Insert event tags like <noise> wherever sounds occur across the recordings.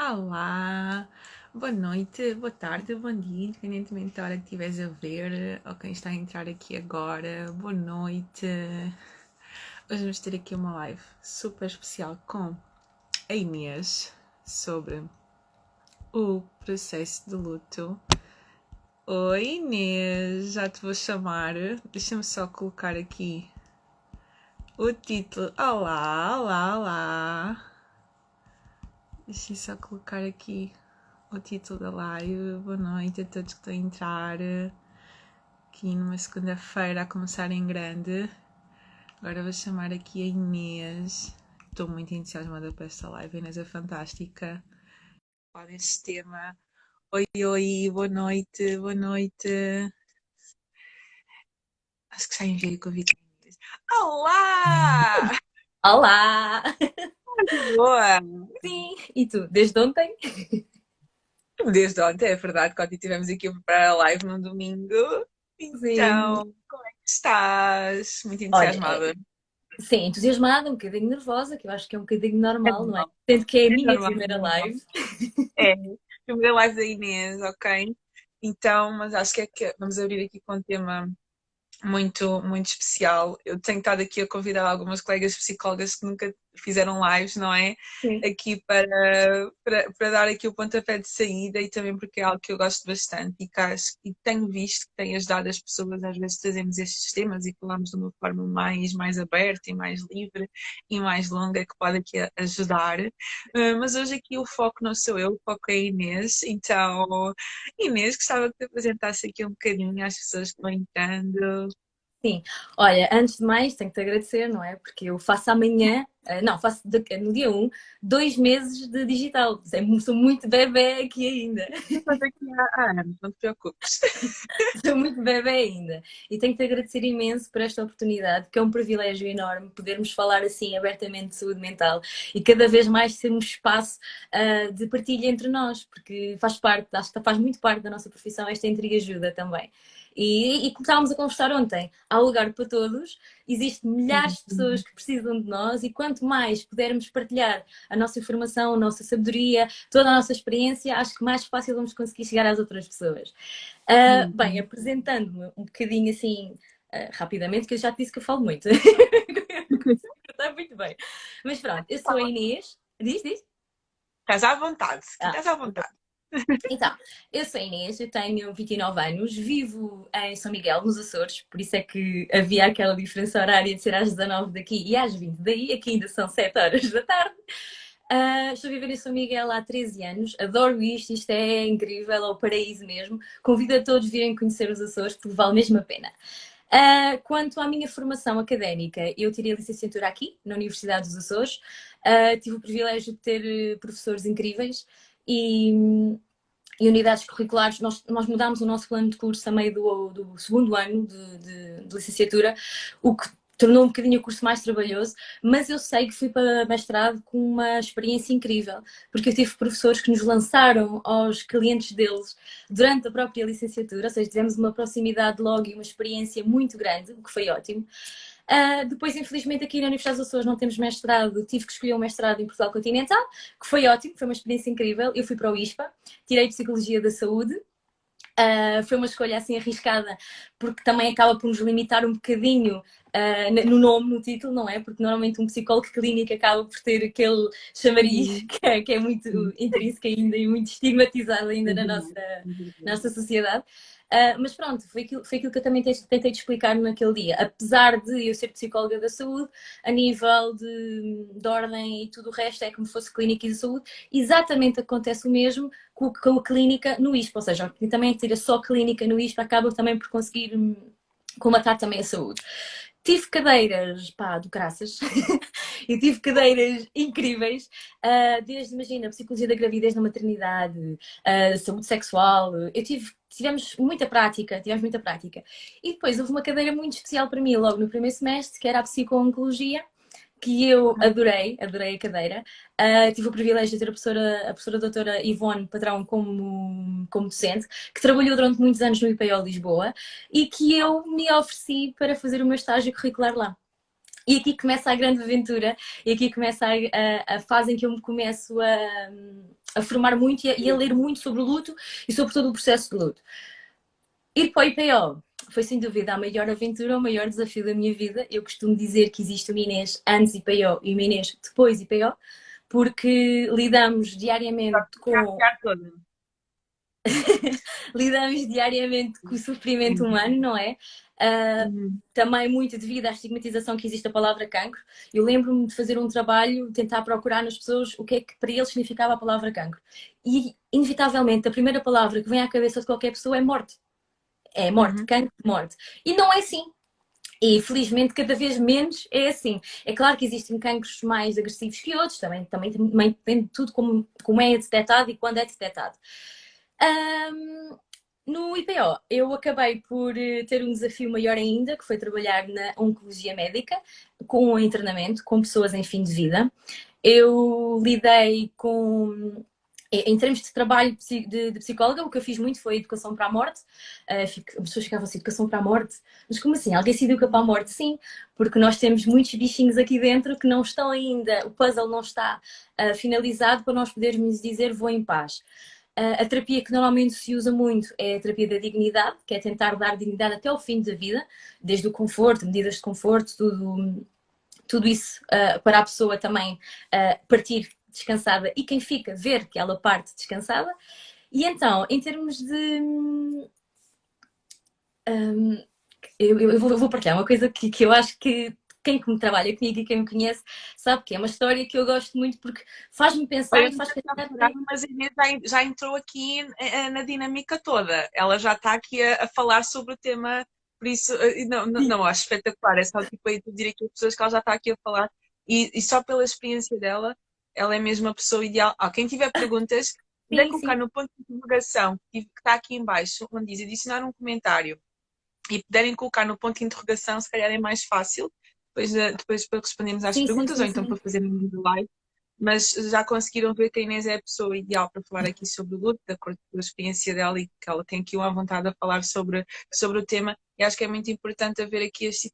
Olá, boa noite, boa tarde, bom dia, independentemente da hora que estiveres a ver ou quem está a entrar aqui agora, boa noite. Hoje vamos ter aqui uma live super especial com a Inês sobre o processo de luto. Oi Inês, já te vou chamar. Deixa-me só colocar aqui o título. Olá, olá, olá. Deixa eu só colocar aqui o título da live. Boa noite a todos que estão a entrar aqui numa segunda-feira a começar em grande. Agora vou chamar aqui a Inês. Estou muito entusiasmada para esta live. A Inês é fantástica. Olha este tema. Oi, oi, boa noite, boa noite. Acho que já enviei o convite. Olá! Olá! <laughs> <laughs> Boa! Sim, e tu, desde ontem? Desde ontem, é verdade, quando estivemos aqui a preparar a live no domingo. Então, Sim. como é que estás? Muito entusiasmada. Olha, sim, entusiasmada, um bocadinho nervosa, que eu acho que é um bocadinho normal, é não é? Sendo que é a é minha normal, primeira live. É, primeira live da Inês, ok? Então, mas acho que é que vamos abrir aqui com o tema muito, muito especial. Eu tenho estado aqui a convidar algumas colegas psicólogas que nunca fizeram lives, não é? Sim. Aqui para, para, para, dar aqui o pontapé de saída e também porque é algo que eu gosto bastante e que acho, e tenho visto que tem ajudado as pessoas, às vezes trazemos estes temas e falamos de uma forma mais, mais aberta e mais livre e mais longa que pode aqui ajudar. Uh, mas hoje aqui o foco não sou eu, o foco é a Inês. Então, Inês, gostava que te apresentasse aqui um bocadinho às pessoas que estão entrando. Sim, olha, antes de mais tenho que te agradecer, não é? Porque eu faço amanhã eh, não, faço no dia 1, dois meses de digital. Sou muito bebê aqui ainda. Mas aqui há anos, não te preocupes. <laughs> Sou muito bebê ainda. E tenho que te agradecer imenso por esta oportunidade, que é um privilégio enorme podermos falar assim abertamente de saúde mental e cada vez mais um espaço uh, de partilha entre nós, porque faz parte, acho que faz muito parte da nossa profissão esta ajuda também. E, e como estávamos a conversar ontem, há lugar para todos, existem milhares de pessoas que precisam de nós e quanto mais pudermos partilhar a nossa informação, a nossa sabedoria, toda a nossa experiência, acho que mais fácil vamos conseguir chegar às outras pessoas. Uh, bem, apresentando-me um bocadinho assim, uh, rapidamente, que eu já te disse que eu falo muito. <laughs> Está muito bem. Mas pronto, eu sou a Inês. Diz, diz. Estás à vontade, ah, estás à vontade. Então, eu sou Inês, eu tenho 29 anos, vivo em São Miguel, nos Açores, por isso é que havia aquela diferença horária de ser às 19 daqui e às 20 daí, aqui ainda são 7 horas da tarde. Uh, estou a viver em São Miguel há 13 anos, adoro isto, isto é incrível, é o paraíso mesmo. Convido a todos a virem conhecer os Açores, porque vale mesmo a pena. Uh, quanto à minha formação académica, eu tirei a licenciatura aqui, na Universidade dos Açores. Uh, tive o privilégio de ter professores incríveis e, e unidades curriculares, nós, nós mudámos o nosso plano de curso a meio do, do segundo ano de, de, de licenciatura, o que tornou um bocadinho o curso mais trabalhoso, mas eu sei que fui para mestrado com uma experiência incrível, porque eu tive professores que nos lançaram aos clientes deles durante a própria licenciatura, ou seja, tivemos uma proximidade logo e uma experiência muito grande, o que foi ótimo. Uh, depois, infelizmente, aqui na Universidade dos Açores não temos mestrado, tive que escolher um mestrado em Portugal Continental, que foi ótimo, foi uma experiência incrível. Eu fui para o ISPA, tirei Psicologia da Saúde, Uh, foi uma escolha assim arriscada, porque também acaba por nos limitar um bocadinho uh, no nome, no título, não é? Porque normalmente um psicólogo clínico acaba por ter aquele chamariz <laughs> que é, que é muito intrínseco ainda e muito estigmatizado ainda na nossa, na nossa sociedade. Uh, mas pronto, foi aquilo, foi aquilo que eu também tentei te explicar naquele dia. Apesar de eu ser psicóloga da saúde, a nível de, de ordem e tudo o resto é como se fosse clínica de saúde, exatamente acontece o mesmo com, com a clínica no ISPA, ou seja, quem também tira só clínica no ISPA acaba também por conseguir hum, combatar também a saúde. Tive cadeiras, pá, do graças. <laughs> e tive cadeiras incríveis, uh, desde, imagina, psicologia da gravidez na maternidade, uh, saúde sexual. Eu tive tivemos muita prática, tivemos muita prática. E depois houve uma cadeira muito especial para mim logo no primeiro semestre, que era a psico-oncologia, que eu adorei, adorei a cadeira. Uh, tive o privilégio de ter a professora, a professora doutora Ivone Padrão como, como docente, que trabalhou durante muitos anos no IPO Lisboa e que eu me ofereci para fazer o meu estágio curricular lá. E aqui começa a grande aventura, e aqui começa a, a, a fase em que eu me começo a, a formar muito e a, e a, ler muito sobre o luto e sobre todo o processo de luto. Ir para o IPO foi sem dúvida a maior aventura, o maior desafio da minha vida. Eu costumo dizer que existe uma Inês antes IPO e uma Inês depois IPO, porque lidamos diariamente com. <laughs> lidamos diariamente com o sofrimento uhum. humano, não é? Uh, uhum. Também muito devido à estigmatização que existe a palavra cancro. Eu lembro-me de fazer um trabalho, tentar procurar nas pessoas o que é que para eles significava a palavra cancro. E, inevitavelmente, a primeira palavra que vem à cabeça de qualquer pessoa é morte. É morte, uhum. cancro, morte. E não é assim. E felizmente cada vez menos é assim. É claro que existem cancros mais agressivos que outros, também, também, também depende de tudo como, como é detectado e quando é detectado. Um, no IPO, eu acabei por eh, ter um desafio maior ainda, que foi trabalhar na oncologia médica, com o internamento, com pessoas em fim de vida. Eu lidei com em termos de trabalho de, psicóloga, o que eu fiz muito foi educação para a morte. Fico, as pessoas ficavam assim, educação para a morte. Mas como assim? Alguém se educa para a morte? Sim, porque nós temos muitos bichinhos aqui dentro que não estão ainda, o puzzle não está uh, finalizado para nós podermos dizer vou em paz. A terapia que normalmente se usa muito é a terapia da dignidade, que é tentar dar dignidade até ao fim da vida, desde o conforto, medidas de conforto, tudo, tudo isso uh, para a pessoa também uh, partir descansada e quem fica ver que ela parte descansada. E então, em termos de. Um, eu, eu, vou, eu vou partilhar uma coisa que, que eu acho que quem me trabalha comigo e quem me conhece sabe que é uma história que eu gosto muito porque faz-me pensar e faz pensar. Mas a Inês já, já entrou aqui eh, na dinâmica toda. Ela já está aqui a, a falar sobre o tema, por isso, eh, não, não, não, acho espetacular. É só tipo aí dizer aqui as pessoas que ela já está aqui a falar e, e, só pela experiência dela, ela é mesmo a pessoa ideal. Ah, quem tiver perguntas, puder colocar no ponto de interrogação que está aqui embaixo, onde diz adicionar um comentário e puderem colocar no ponto de interrogação, se calhar é mais fácil depois, eh, depois para respondermos às sim, perguntas sim, ou então para fazerem um live. Mas já conseguiram ver que a Inês é a pessoa ideal para falar aqui sobre o luto, de acordo com a experiência dela e que ela tem aqui uma vontade a falar sobre, sobre o tema. E acho que é muito importante haver aqui este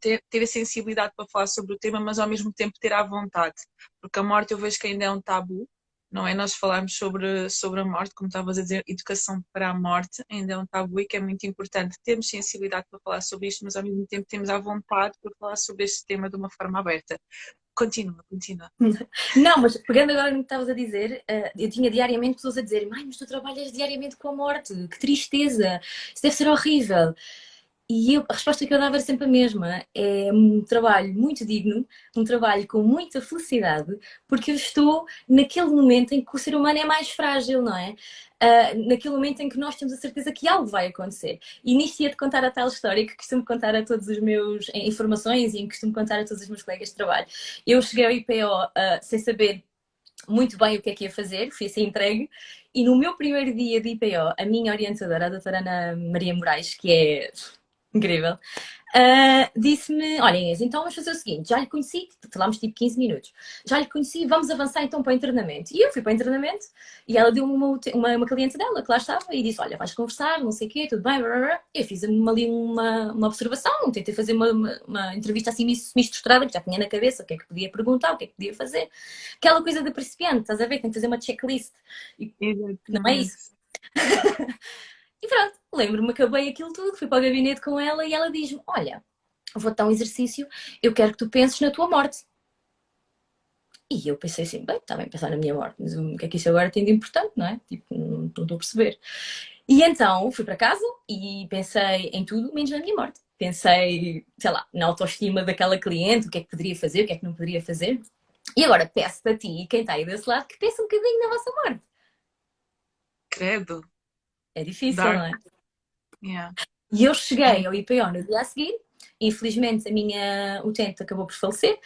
ter, ter a sensibilidade para falar sobre o tema, mas ao mesmo tempo ter a vontade. Porque a morte eu vejo que ainda é um tabu, não é? Nós falarmos sobre, sobre a morte, como estavas a dizer, educação para a morte ainda é um tabu e que é muito importante. Temos sensibilidade para falar sobre isto, mas ao mesmo tempo temos a vontade para falar sobre este tema de uma forma aberta. Continua, continua. <laughs> Não, mas pegando agora no que estavas a dizer, eh, eu tinha diariamente pessoas a dizer: Mãe, mas tu trabalhas diariamente com a morte, que tristeza, isso deve ser horrível. E eu, a resposta que eu dava era sempre a mesma: é um trabalho muito digno, um trabalho com muita felicidade, porque eu estou naquele momento em que o ser humano é mais frágil, não é? Uh, naquele momento em que nós temos a certeza que algo vai acontecer. E nisto ia-te contar a tal história que costumo contar a todos os meus informações e em costumo contar a todos os meus colegas de trabalho. Eu cheguei ao IPO uh, ah, sem saber muito bem o que é que ia fazer, fui ser entregue. E no meu primeiro dia de IPO, a minha orientadora, a doutora Ana Maria Moraes, que é incrível, uh, disse-me: Olha, Inês, então vamos fazer o seguinte: já lhe conheci, falámos tipo 15 minutos, já lhe conheci, vamos avançar então para o internamento. E eu fui para o internamento e ela deu-me uma, uma, uma, cliente dela que lá estava e disse: Olha, vais conversar, não sei o quê, tudo bem. Eu fiz ali uma, uma observação, tentei fazer uma, uma, uma entrevista assim misturada, que já tinha na cabeça o que é que podia perguntar, o que é que podia fazer. Aquela coisa de principiante, estás a ver? Tem que fazer uma checklist. E, não é isso. <laughs> E pronto, lembro-me, acabei aquilo tudo, fui para o gabinete com ela e ela diz-me: Olha, vou dar um exercício, eu quero que tu penses na tua morte. E eu pensei assim: bem, está bem pensar na minha morte, mas o que é que isso agora tem de importante, não é? Tipo, não, não estou a perceber. E então fui para casa e pensei em tudo menos na minha morte. Pensei, sei lá, na autoestima daquela cliente, o que é que poderia fazer, o que é que não poderia fazer. E agora peço-te a ti, quem está aí desse lado, que pense um bocadinho na vossa morte. Credo. É difícil, Dark. não é? Yeah. E eu cheguei ao IPO no dia a seguir, infelizmente a minha utente acabou por falecer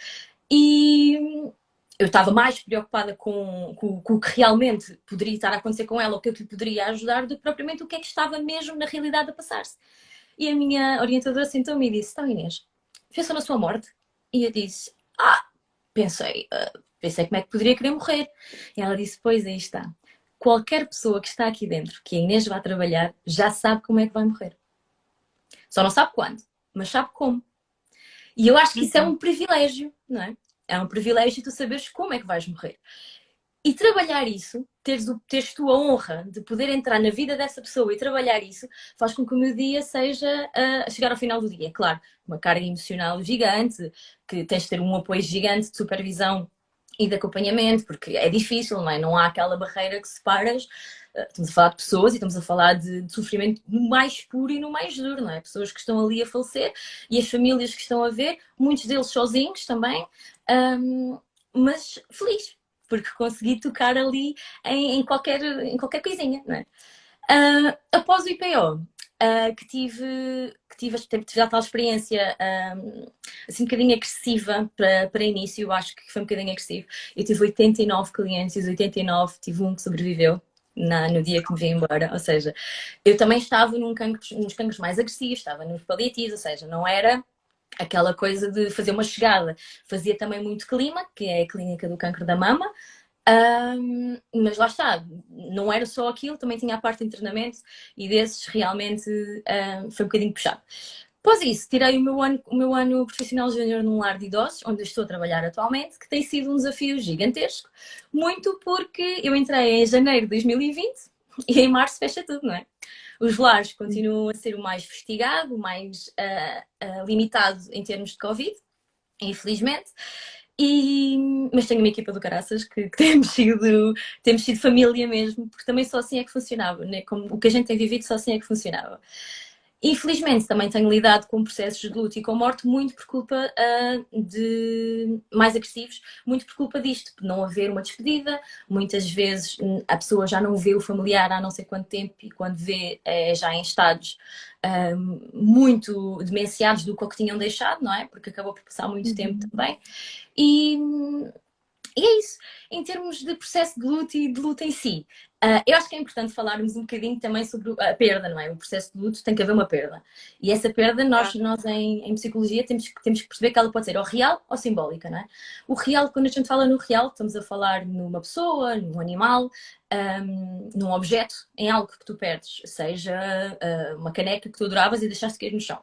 e eu estava mais preocupada com, com, com, o que realmente poderia estar a acontecer com ela, o que eu lhe poderia ajudar, do que propriamente o que é que estava mesmo na realidade a passar-se. E a minha orientadora sentou-me e disse: Então, Inês, pensou na sua morte? E eu disse: Ah, pensei, uh, pensei como é que poderia querer morrer. E ela disse: Pois aí está qualquer pessoa que está aqui dentro, que a Inês vai trabalhar, já sabe como é que vai morrer. Só não sabe quando, mas sabe como. E eu acho que isso é um privilégio, não é? É um privilégio tu saberes como é que vais morrer. E trabalhar isso, teres, teres tu a honra de poder entrar na vida dessa pessoa e trabalhar isso, faz com que o meu dia seja a uh, chegar ao final do dia. Claro, uma carga emocional gigante, que tens de ter um apoio gigante de supervisão e de acompanhamento, porque é difícil, não é? Não há aquela barreira que separas. Uh, estamos a falar de pessoas e estamos a falar de, de, sofrimento no mais puro e no mais duro, não é? Pessoas que estão ali a falecer e as famílias que estão a ver, muitos deles sozinhos também, um, mas feliz porque consegui tocar ali em, em, qualquer, em qualquer coisinha, não é? Uh, após o IPO, ah, que tive, que tive, tive já tal experiência um, assim um bocadinho agressiva para, para início, acho que foi um bocadinho agressivo. Eu tive 89 clientes e os 89 tive um que sobreviveu. Na, no dia que me vi embora, ou seja, eu também estava num cancro, nos cancros mais agressivos, estava nos paliativos, ou seja, não era aquela coisa de fazer uma chegada. Fazia também muito clima, que é a clínica do câncer da mama, um, mas lá está, não era só aquilo, também tinha a parte de treinamento e desses realmente um, foi um bocadinho puxado. Após isso, tirei o meu ano, o meu ano profissional júnior num lar de idosos, onde estou a trabalhar atualmente, que tem sido um desafio gigantesco, muito porque eu entrei em janeiro de 2020 e em março fecha tudo, não é? Os lares continuam a ser o mais investigado, o mais uh, uh, limitado em termos de Covid, infelizmente. E, mas tenho uma equipa do caraças que, que, <laughs> temos, sido, temos sido família mesmo, porque também só assim é que funcionava, né? Como, o que a gente tem vivido só assim é que funcionava. Infelizmente, também tenho lidado com processos de luto e com morte muito por culpa uh, de mais agressivos, muito por culpa disto, de não haver uma despedida. Muitas vezes hum, a pessoa já não vê o familiar há não sei quanto tempo e quando vê é já em estados uh, muito demenciados do que, que tinham deixado, não é? Porque acabou por passar muito uhum. tempo também. E hum, e é isso. Em termos de processo de luto e de luto em si, uh, eu acho que é importante falarmos um bocadinho também sobre a perda, não é? O processo de luto tem que haver uma perda. E essa perda, nós, nós em, em psicologia, temos, temos que perceber que ela pode ser ou real ou simbólica, não é? O real, quando a gente fala no real, estamos a falar numa pessoa, num animal, um, num objeto, em algo que tu perdes, seja uh, uma caneca que tu adoravas e deixaste cair no chão.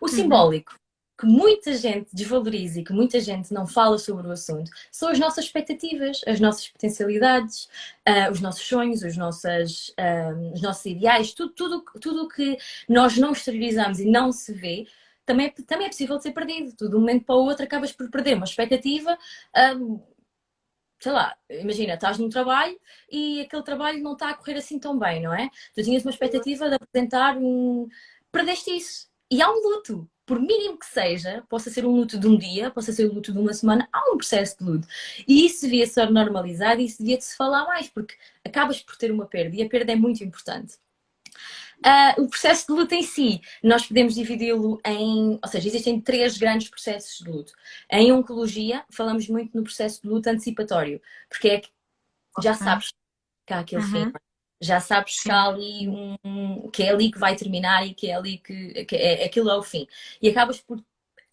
O uhum. simbólico que muita gente desvaloriza e que muita gente não fala sobre o assunto são as nossas expectativas, as nossas potencialidades, uh, os nossos sonhos, os, nossas, uh, os nossos ideais, tudo, tudo, tudo que nós não exteriorizamos e não se vê, também é, também é possível ser perdido. Tu, de um momento para o outro, acabas por perder uma expectativa. Uh, sei lá, imagina, estás num trabalho e aquele trabalho não está a correr assim tão bem, não é? Tu tinhas uma expectativa de apresentar um. Perdeste isso. E há um luto por mínimo que seja, possa ser um luto de um dia, possa ser um luto de uma semana, há um processo de luto. E isso devia ser normalizado e isso devia se falar mais, porque acabas por ter uma perda e a perda é muito importante. Uh, o processo de luto em si, nós podemos dividi-lo em. Ou seja, existem três grandes processos de luto. Em oncologia, falamos muito no processo de luto antecipatório, porque é que já sabes que há aquele uhum. fim já sabes que há ali um, que é ali que vai terminar e que é ali que, que é, aquilo é o fim. E acabas por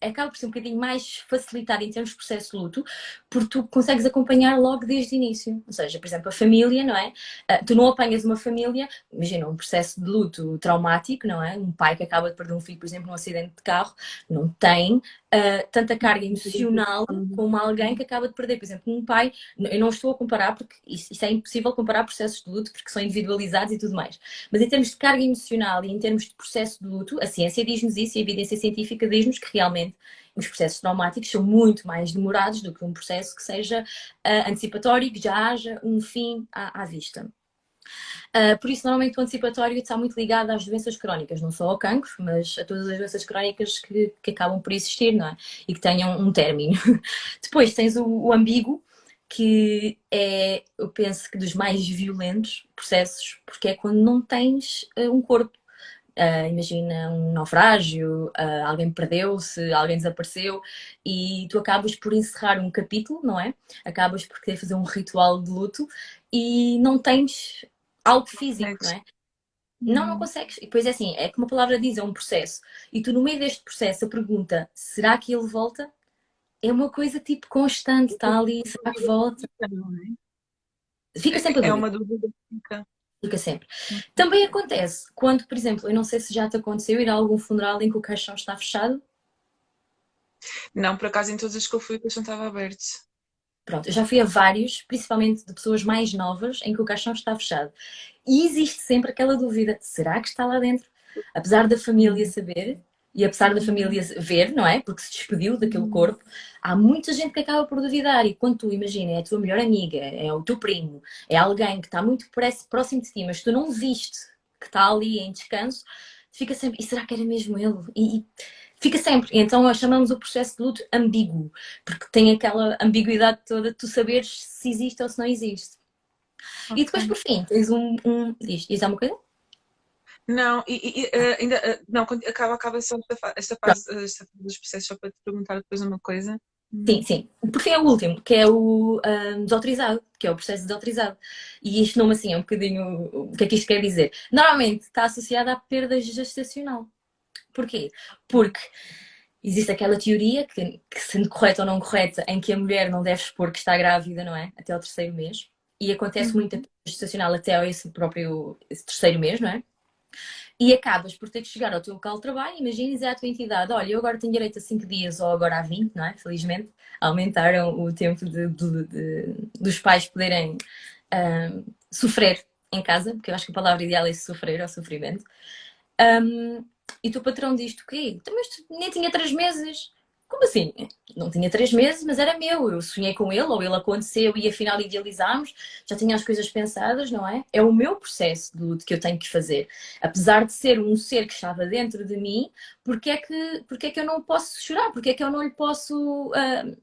acaba por ser um bocadinho mais facilitar em termos de processo de luto, porque tu consegues acompanhar logo desde o início. Ou seja, por exemplo, a família, não é? Uh, tu não apanhas uma família, imagina um processo de luto traumático, não é? Um pai que acaba de perder um filho, por exemplo, num acidente de carro, não tem uh, tanta carga emocional como alguém que acaba de perder. Por exemplo, um pai, eu não estou a comparar, porque isso, isso é impossível comparar processos de luto, porque são individualizados e tudo mais. Mas em termos de carga emocional e em termos de processo de luto, a ciência diz-nos isso e a evidência científica diz-nos que realmente os processos traumáticos são muito mais demorados do que um processo que seja uh, antecipatório e que já haja um fim à, à vista. Uh, por isso, normalmente o antecipatório está muito ligado às doenças crónicas, não só ao cancro, mas a todas as doenças crónicas que, que acabam por existir não é? e que tenham um término. <laughs> Depois tens o, o ambíguo, que é, eu penso que dos mais violentos processos, porque é quando não tens uh, um corpo Uh, imagina um naufrágio, uh, alguém perdeu-se, alguém desapareceu e tu acabas por encerrar um capítulo, não é? Acabas por querer fazer um ritual de luto e não tens algo físico, não é? Não, não consegues. E depois é assim, é como a palavra diz, é um processo. E tu no meio deste processo a pergunta, será que ele volta? É uma coisa tipo constante, está ali, será que volta? Fica sempre a dúvida. É uma dúvida fica. Fica sempre. Também acontece quando, por exemplo, eu não sei se já te aconteceu ir a algum funeral em que o caixão está fechado. Não, por acaso em todos os que eu fui o caixão estava aberto. Pronto, eu já fui a vários, principalmente de pessoas mais novas, em que o caixão está fechado. E existe sempre aquela dúvida: será que está lá dentro? Apesar da família saber e apesar da família ver, não é? Porque se despediu daquele corpo, há muita gente que acaba por duvidar. E quando tu imagina, é a tua melhor amiga, é o teu primo, é alguém que está muito próximo de ti, mas tu não viste que está ali em descanso, fica sempre: e será que era mesmo ele? E, e fica sempre. Então chamamos o processo de luto ambíguo, porque tem aquela ambiguidade toda de tu saberes se existe ou se não existe. Okay. E depois, por fim, tens um. um diz, diz alguma coisa? Não, e, e uh, ainda uh, não, acaba, acaba só esta, esta, fase, esta fase dos processos só para te perguntar depois uma coisa. Sim, sim. Por fim é o último, que é o um, desautorizado, que é o processo desautorizado. E este nome assim é um bocadinho. O que é que isto quer dizer? Normalmente está associado à perda gestacional. Porquê? Porque existe aquela teoria, que, que, sendo correta ou não correta, em que a mulher não deve expor que está grávida, não é? Até ao terceiro mês. E acontece uhum. muito gestacional até esse próprio esse terceiro mês, não é? E acabas por ter que chegar ao teu local de trabalho, imagines é a tua entidade, olha, eu agora tenho direito a 5 dias ou agora a 20, não é? Felizmente aumentaram o tempo de, de, de, dos pais poderem um, sofrer em casa, porque eu acho que a palavra ideal é sofrer ou sofrimento. Um, e o teu patrão diz-te o quê? Então, mas nem tinha três meses. Como assim? Não tinha três meses, mas era meu. Eu sonhei com ele, ou ele aconteceu e afinal idealizámos. Já tinha as coisas pensadas, não é? É o meu processo de luto que eu tenho que fazer. Apesar de ser um ser que estava dentro de mim, porque é que, porque é que eu não posso chorar? Porque é que eu não lhe posso. Uh,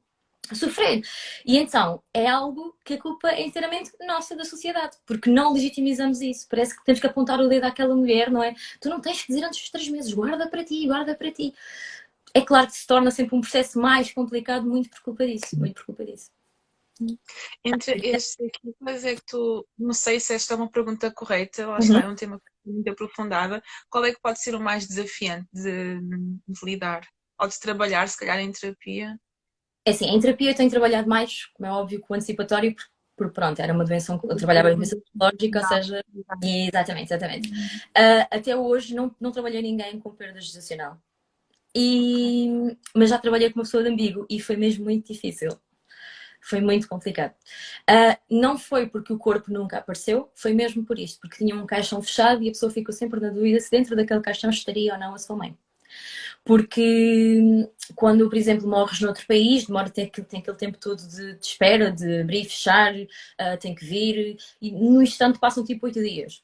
sofrer. E então é algo que a culpa é inteiramente nossa da sociedade, porque não legitimizamos isso. Parece que temos que apontar o dedo àquela mulher, não é? Tu não tens que dizer antes dos três meses, guarda para ti, guarda para ti. É claro que se torna sempre um processo mais complicado, muito por culpa disso, muito por culpa disso. Entre estes aqui, mas é que tu, não sei se esta é uma pergunta correta, lá está, uhum. é um tema muito aprofundado. Qual é que pode ser o mais desafiante de, de lidar? Ou de trabalhar, se calhar, em terapia? É assim, em terapia eu tenho trabalhado mais, como é óbvio, com o antecipatório, porque, porque pronto, era uma doença, eu trabalhava em doença psicológica, ou seja, exatamente, exatamente. Uh, até hoje não, não trabalhei ninguém com perda gestacional. E, mas já trabalhei com uma pessoa de ambíguo e foi mesmo muito difícil. Foi muito complicado. Uh, não foi porque o corpo nunca apareceu, foi mesmo por isto, porque tinha um caixão fechado e a pessoa ficou sempre na dúvida se dentro daquele caixão estaria ou não a sua mãe. Porque quando, por exemplo, morres noutro país, demora tem, tem aquele tempo todo de, de espera, de abrir e fechar, uh, tem que vir, e no instante passam tipo oito dias.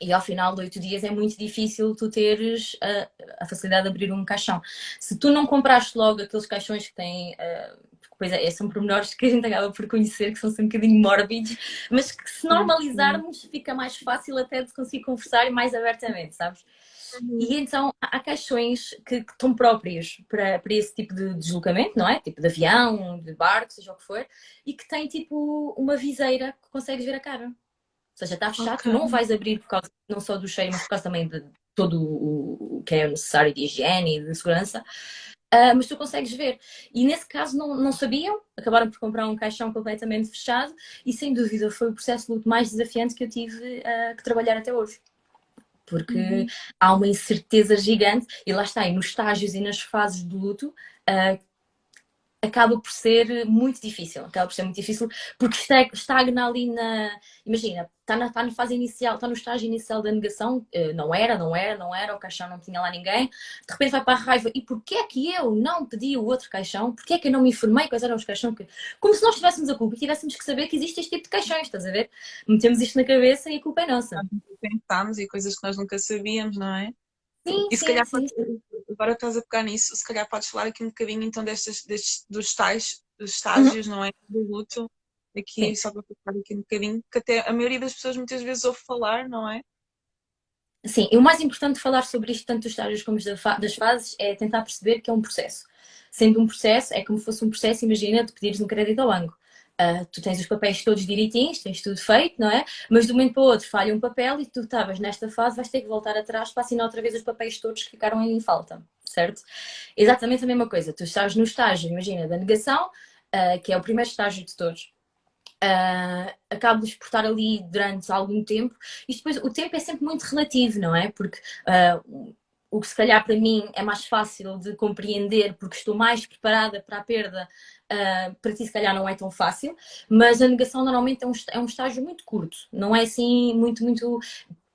E ao final de oito dias é muito difícil tu teres a, a, facilidade de abrir um caixão. Se tu não compraste logo aqueles caixões que têm. Uh, pois é, são pormenores que a gente acaba por conhecer, que são sempre um bocadinho mórbidos, mas que se normalizarmos fica mais fácil até de conseguir conversar mais abertamente, sabes? Uhum. E então há caixões que, que, estão próprios para, para esse tipo de deslocamento, não é? Tipo de avião, de barco, seja o que for, e que tem tipo uma viseira que consegues ver a cara. Ou seja, está fechado, okay. não vais abrir por causa não só do cheiro, mas por causa também de todo o, o que é necessário de higiene e de segurança. Uh, mas tu consegues ver. E nesse caso não, não sabiam, acabaram por comprar um caixão completamente fechado e sem dúvida foi o processo de luto mais desafiante que eu tive uh, que trabalhar até hoje porque uhum. há uma incerteza gigante e lá está, e nos estágios e nas fases do luto uh, acaba por ser muito difícil, acaba por ser muito difícil porque estagna ali na, imagina, está na, está na fase inicial, está no estágio inicial da negação, eh, não era, não era, não era, o caixão não tinha lá ninguém, de repente vai para a raiva, e porquê é que eu não pedi o outro caixão? Porquê é que eu não me informei quais eram os caixões? Que... Como se nós tivéssemos a culpa e tivéssemos que saber que existe este tipo de caixões, estás a ver? Metemos isto na cabeça e a culpa é nossa. Pensámos e coisas que nós nunca sabíamos, não é? Sim, e se sim, calhar sim. agora estás a pegar nisso, se calhar podes falar aqui um bocadinho então destes, destes dos tais dos estágios, uhum. não é? Do luto, aqui sim. só para pegar aqui um bocadinho, que até a maioria das pessoas muitas vezes ouve falar, não é? Sim, e o mais importante de falar sobre isto, tanto dos estágios como das fases, é tentar perceber que é um processo. Sendo um processo, é como se fosse um processo, imagina, de pedires um crédito ao banco. Uh, tu tens os papéis todos direitinhos, tens tudo feito, não é? Mas de um momento para o outro falha um papel e tu estavas nesta fase, vais ter que voltar atrás para assinar outra vez os papéis todos que ficaram em falta, certo? Exatamente a mesma coisa. Tu estás no estágio, imagina, da negação, uh, que é o primeiro estágio de todos. Uh, acabas por estar ali durante algum tempo e depois o tempo é sempre muito relativo, não é? Porque uh, o que se calhar para mim é mais fácil de compreender porque estou mais preparada para a perda, uh, para ti se calhar não é tão fácil, mas a negação normalmente é um, é um estágio muito curto, não é assim muito, muito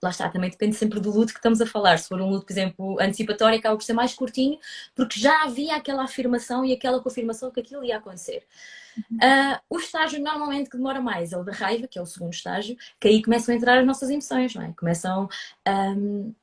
lá está, também depende sempre do luto que estamos a falar. Se for um luto, por exemplo, antecipatório, acaba por ser mais curtinho, porque já havia aquela afirmação e aquela confirmação que aquilo ia acontecer. Uh, o estágio normalmente que demora mais é o da raiva, que é o segundo estágio, que aí começam a entrar as nossas emoções, não é? Começam um,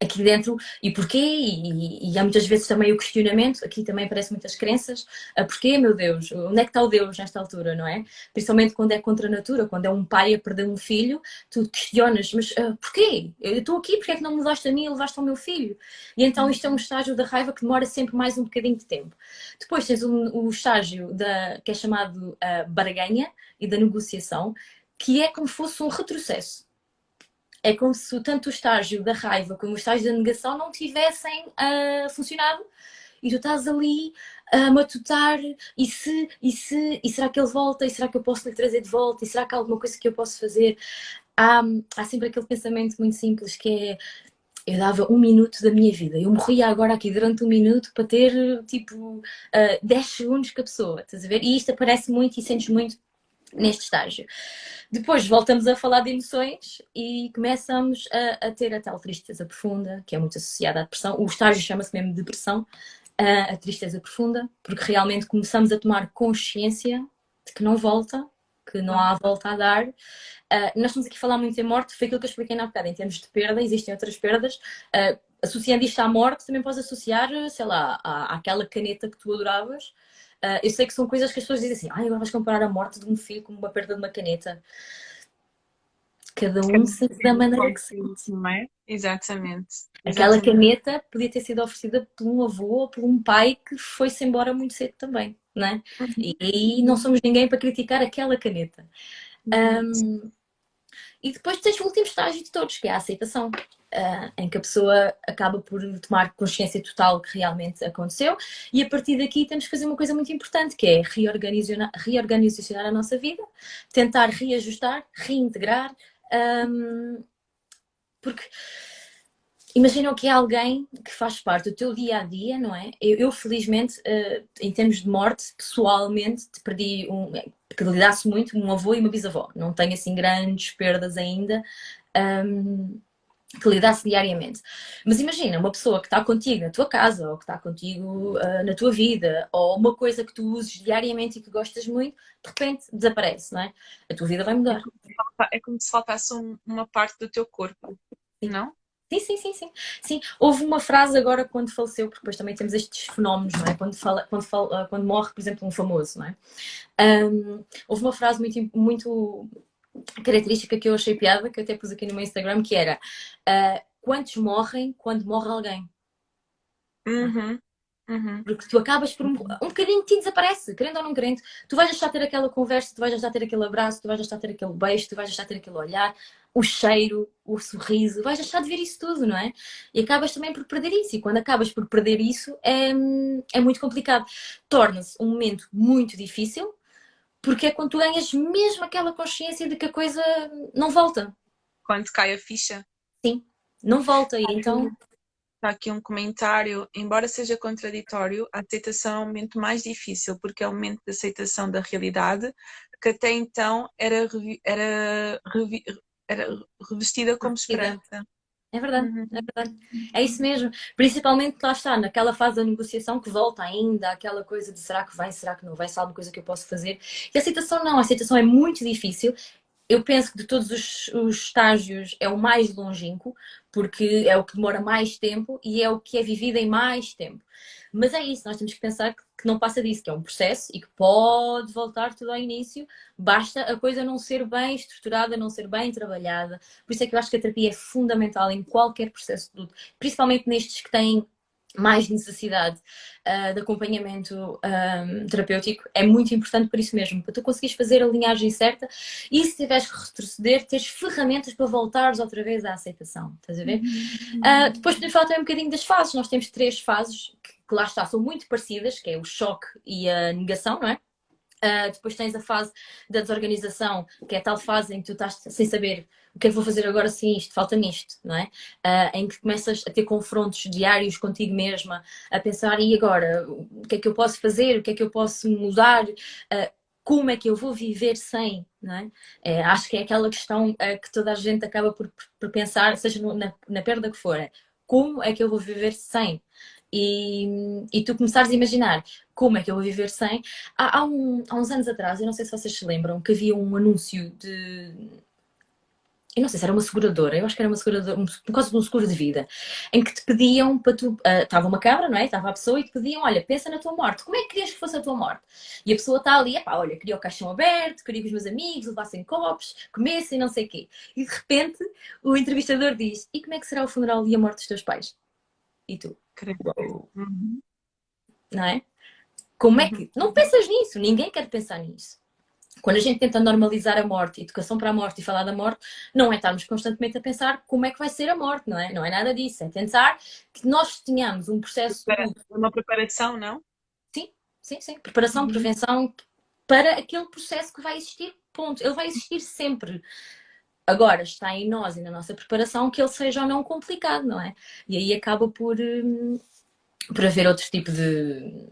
aqui dentro e porquê, e, e, há muitas vezes também o questionamento, aqui também aparecem muitas crenças, a porquê, meu Deus, onde é que está o Deus nesta altura, não é? Principalmente quando é contra a natura, quando é um pai a perder um filho, tu questionas, mas uh, porquê? Eu estou aqui, porquê é que não me levaste a mim e levaste ao meu filho? E então isto é um estágio da raiva que demora sempre mais um bocadinho de tempo. Depois tens o um, um estágio da, que é chamado uh, barganha e da negociação, que é como se fosse um retrocesso é como se tanto o estágio da raiva como o estágio da negação não tivessem uh, funcionado e tu estás ali a matutar e se, e se, e será que ele volta, e será que eu posso lhe trazer de volta, e será que há alguma coisa que eu posso fazer? Há, há sempre aquele pensamento muito simples que é eu dava um minuto da minha vida, eu morria agora aqui durante um minuto para ter tipo uh, ah, 10 segundos com a pessoa, estás a ver? E isto aparece muito e sentes muito neste estágio. Depois voltamos a falar de emoções e começamos a, a, ter a tal tristeza profunda, que é muito associada à depressão. O estágio chama-se mesmo depressão, a, a tristeza profunda, porque realmente começamos a tomar consciência de que não volta, que não há volta a dar. Uh, nós estamos aqui a falar muito em morte, foi aquilo que eu expliquei na bocada, em termos de perda, existem outras perdas. Uh, associando isto à morte, também podes associar, sei lá, à, àquela caneta que tu adoravas, Uh, eu sei que são coisas que as pessoas dizem assim, ah, agora vais comparar a morte de um filho com uma perda de uma caneta. Cada um sente da maneira que sente. Não é? Exatamente. Aquela caneta podia ter sido oferecida por um avô ou por um pai que foi-se embora muito cedo também, não é? Uhum. E aí não somos ninguém para criticar aquela caneta. Um, e depois tens o último estágio de todos, que é a aceitação uh, em que a pessoa acaba por tomar consciência total que realmente aconteceu. E a partir daqui temos que fazer uma coisa muito importante que é reorganizar, reorganizar a nossa vida, tentar reajustar, reintegrar, um, porque imagina que é alguém que faz parte do teu dia a dia, não é? Eu, eu felizmente, uh, em termos de morte, pessoalmente, te perdi um. que lidasse muito, um avô e uma bisavó. Não tenho assim grandes perdas ainda. Um, que lidasse diariamente. Mas imagina, uma pessoa que está contigo na tua casa, ou que está contigo uh, na tua vida, ou uma coisa que tu uses diariamente e que gostas muito, de repente desaparece, não é? A tua vida vai mudar. É como se faltasse um, uma parte do teu corpo, não? Sim, sim, sim, sim, sim. Houve uma frase agora quando faleceu, porque depois também temos estes fenómenos, não é? Quando, fala, quando, fala, ah, quando morre, por exemplo, um famoso, não é? Um, houve uma frase muito, muito característica que eu achei piada, que eu até pus aqui no meu Instagram, que era uh, quantos morrem quando morre alguém? Uhum. Uhum. Porque tu acabas por um, um bocadinho de ti desaparece, querendo ou não querendo. Tu vais deixar ter aquela conversa, tu vais deixar ter aquele abraço, tu vais deixar ter aquele beijo, tu vais deixar ter aquele olhar, o cheiro, o sorriso, vais deixar de ver isso tudo, não é? E acabas também por perder isso. E quando acabas por perder isso é, é muito complicado. Torna-se um momento muito difícil, porque é quando tu ganhas mesmo aquela consciência de que a coisa não volta. Quando cai a ficha. Sim, não volta. E então. Está aqui um comentário. Embora seja contraditório, a aceitação é o momento mais difícil, porque é o momento de aceitação da realidade, que até então era, era, era revestida como esperança. É verdade, uhum. é verdade. É isso mesmo. Principalmente lá está, naquela fase da negociação que volta ainda, aquela coisa de será que vai, será que não vai, se há alguma coisa que eu posso fazer. E a aceitação não, a aceitação é muito difícil. Eu penso que de todos os, os estágios é o mais longínquo, porque é o que demora mais tempo e é o que é vivido em mais tempo. Mas é isso, nós temos que pensar que, que, não passa disso, que é um processo e que pode voltar tudo ao início, basta a coisa não ser bem estruturada, não ser bem trabalhada. Por isso é que eu acho que a terapia é fundamental em qualquer processo de luto, principalmente nestes que têm mais necessidade uh, de acompanhamento um, ah, terapêutico é muito importante por isso mesmo, para tu conseguires fazer a linhagem certa e se tiveres que retroceder, teres ferramentas para voltares outra vez à aceitação, estás a ver? Uh, depois podemos falar também um bocadinho das fases, nós temos três fases que, que lá está, são muito parecidas, que é o choque e a negação, não é? Uh, depois tens a fase da desorganização, que é a tal fase em que tu estás sem saber o que é que vou fazer agora sem isto, falta-me isto, não é? Uh, em que começas a ter confrontos diários contigo mesma, a pensar, e agora? O que é que eu posso fazer? O que é que eu posso mudar? Uh, como é que eu vou viver sem, não é? é acho que é aquela questão que toda a gente acaba por, por pensar, seja na, na perda que for, é, como é que eu vou viver sem? E, e, tu começares a imaginar como é que eu vou viver sem. Há, há, um, há, uns anos atrás, eu não sei se vocês se lembram, que havia um anúncio de. Eu não sei se era uma seguradora, eu acho que era uma seguradora, um, por causa de um seguro de vida, em que te pediam para tu. Uh, estava uma cabra, não é? Estava a pessoa e te pediam: olha, pensa na tua morte, como é que querias que fosse a tua morte? E a pessoa está ali, pá, olha, queria o caixão aberto, queria que os meus amigos levassem copos, comessem, não sei o quê. E de repente o entrevistador diz: e como é que será o funeral e a morte dos teus pais? E tu? Uhum. Não é? Como é que. Não pensas nisso, ninguém quer pensar nisso. Quando a gente tenta normalizar a morte, educação para a morte e falar da morte, não é estarmos constantemente a pensar como é que vai ser a morte, não é? Não é nada disso. É pensar que nós tenhamos um processo. Uma preparação, não? Sim, sim, sim. Preparação, uhum. prevenção para aquele processo que vai existir, ponto. Ele vai existir sempre. Agora está em nós e na nossa preparação que ele seja ou não complicado, não é? E aí acaba por, hum, por haver outro tipo de,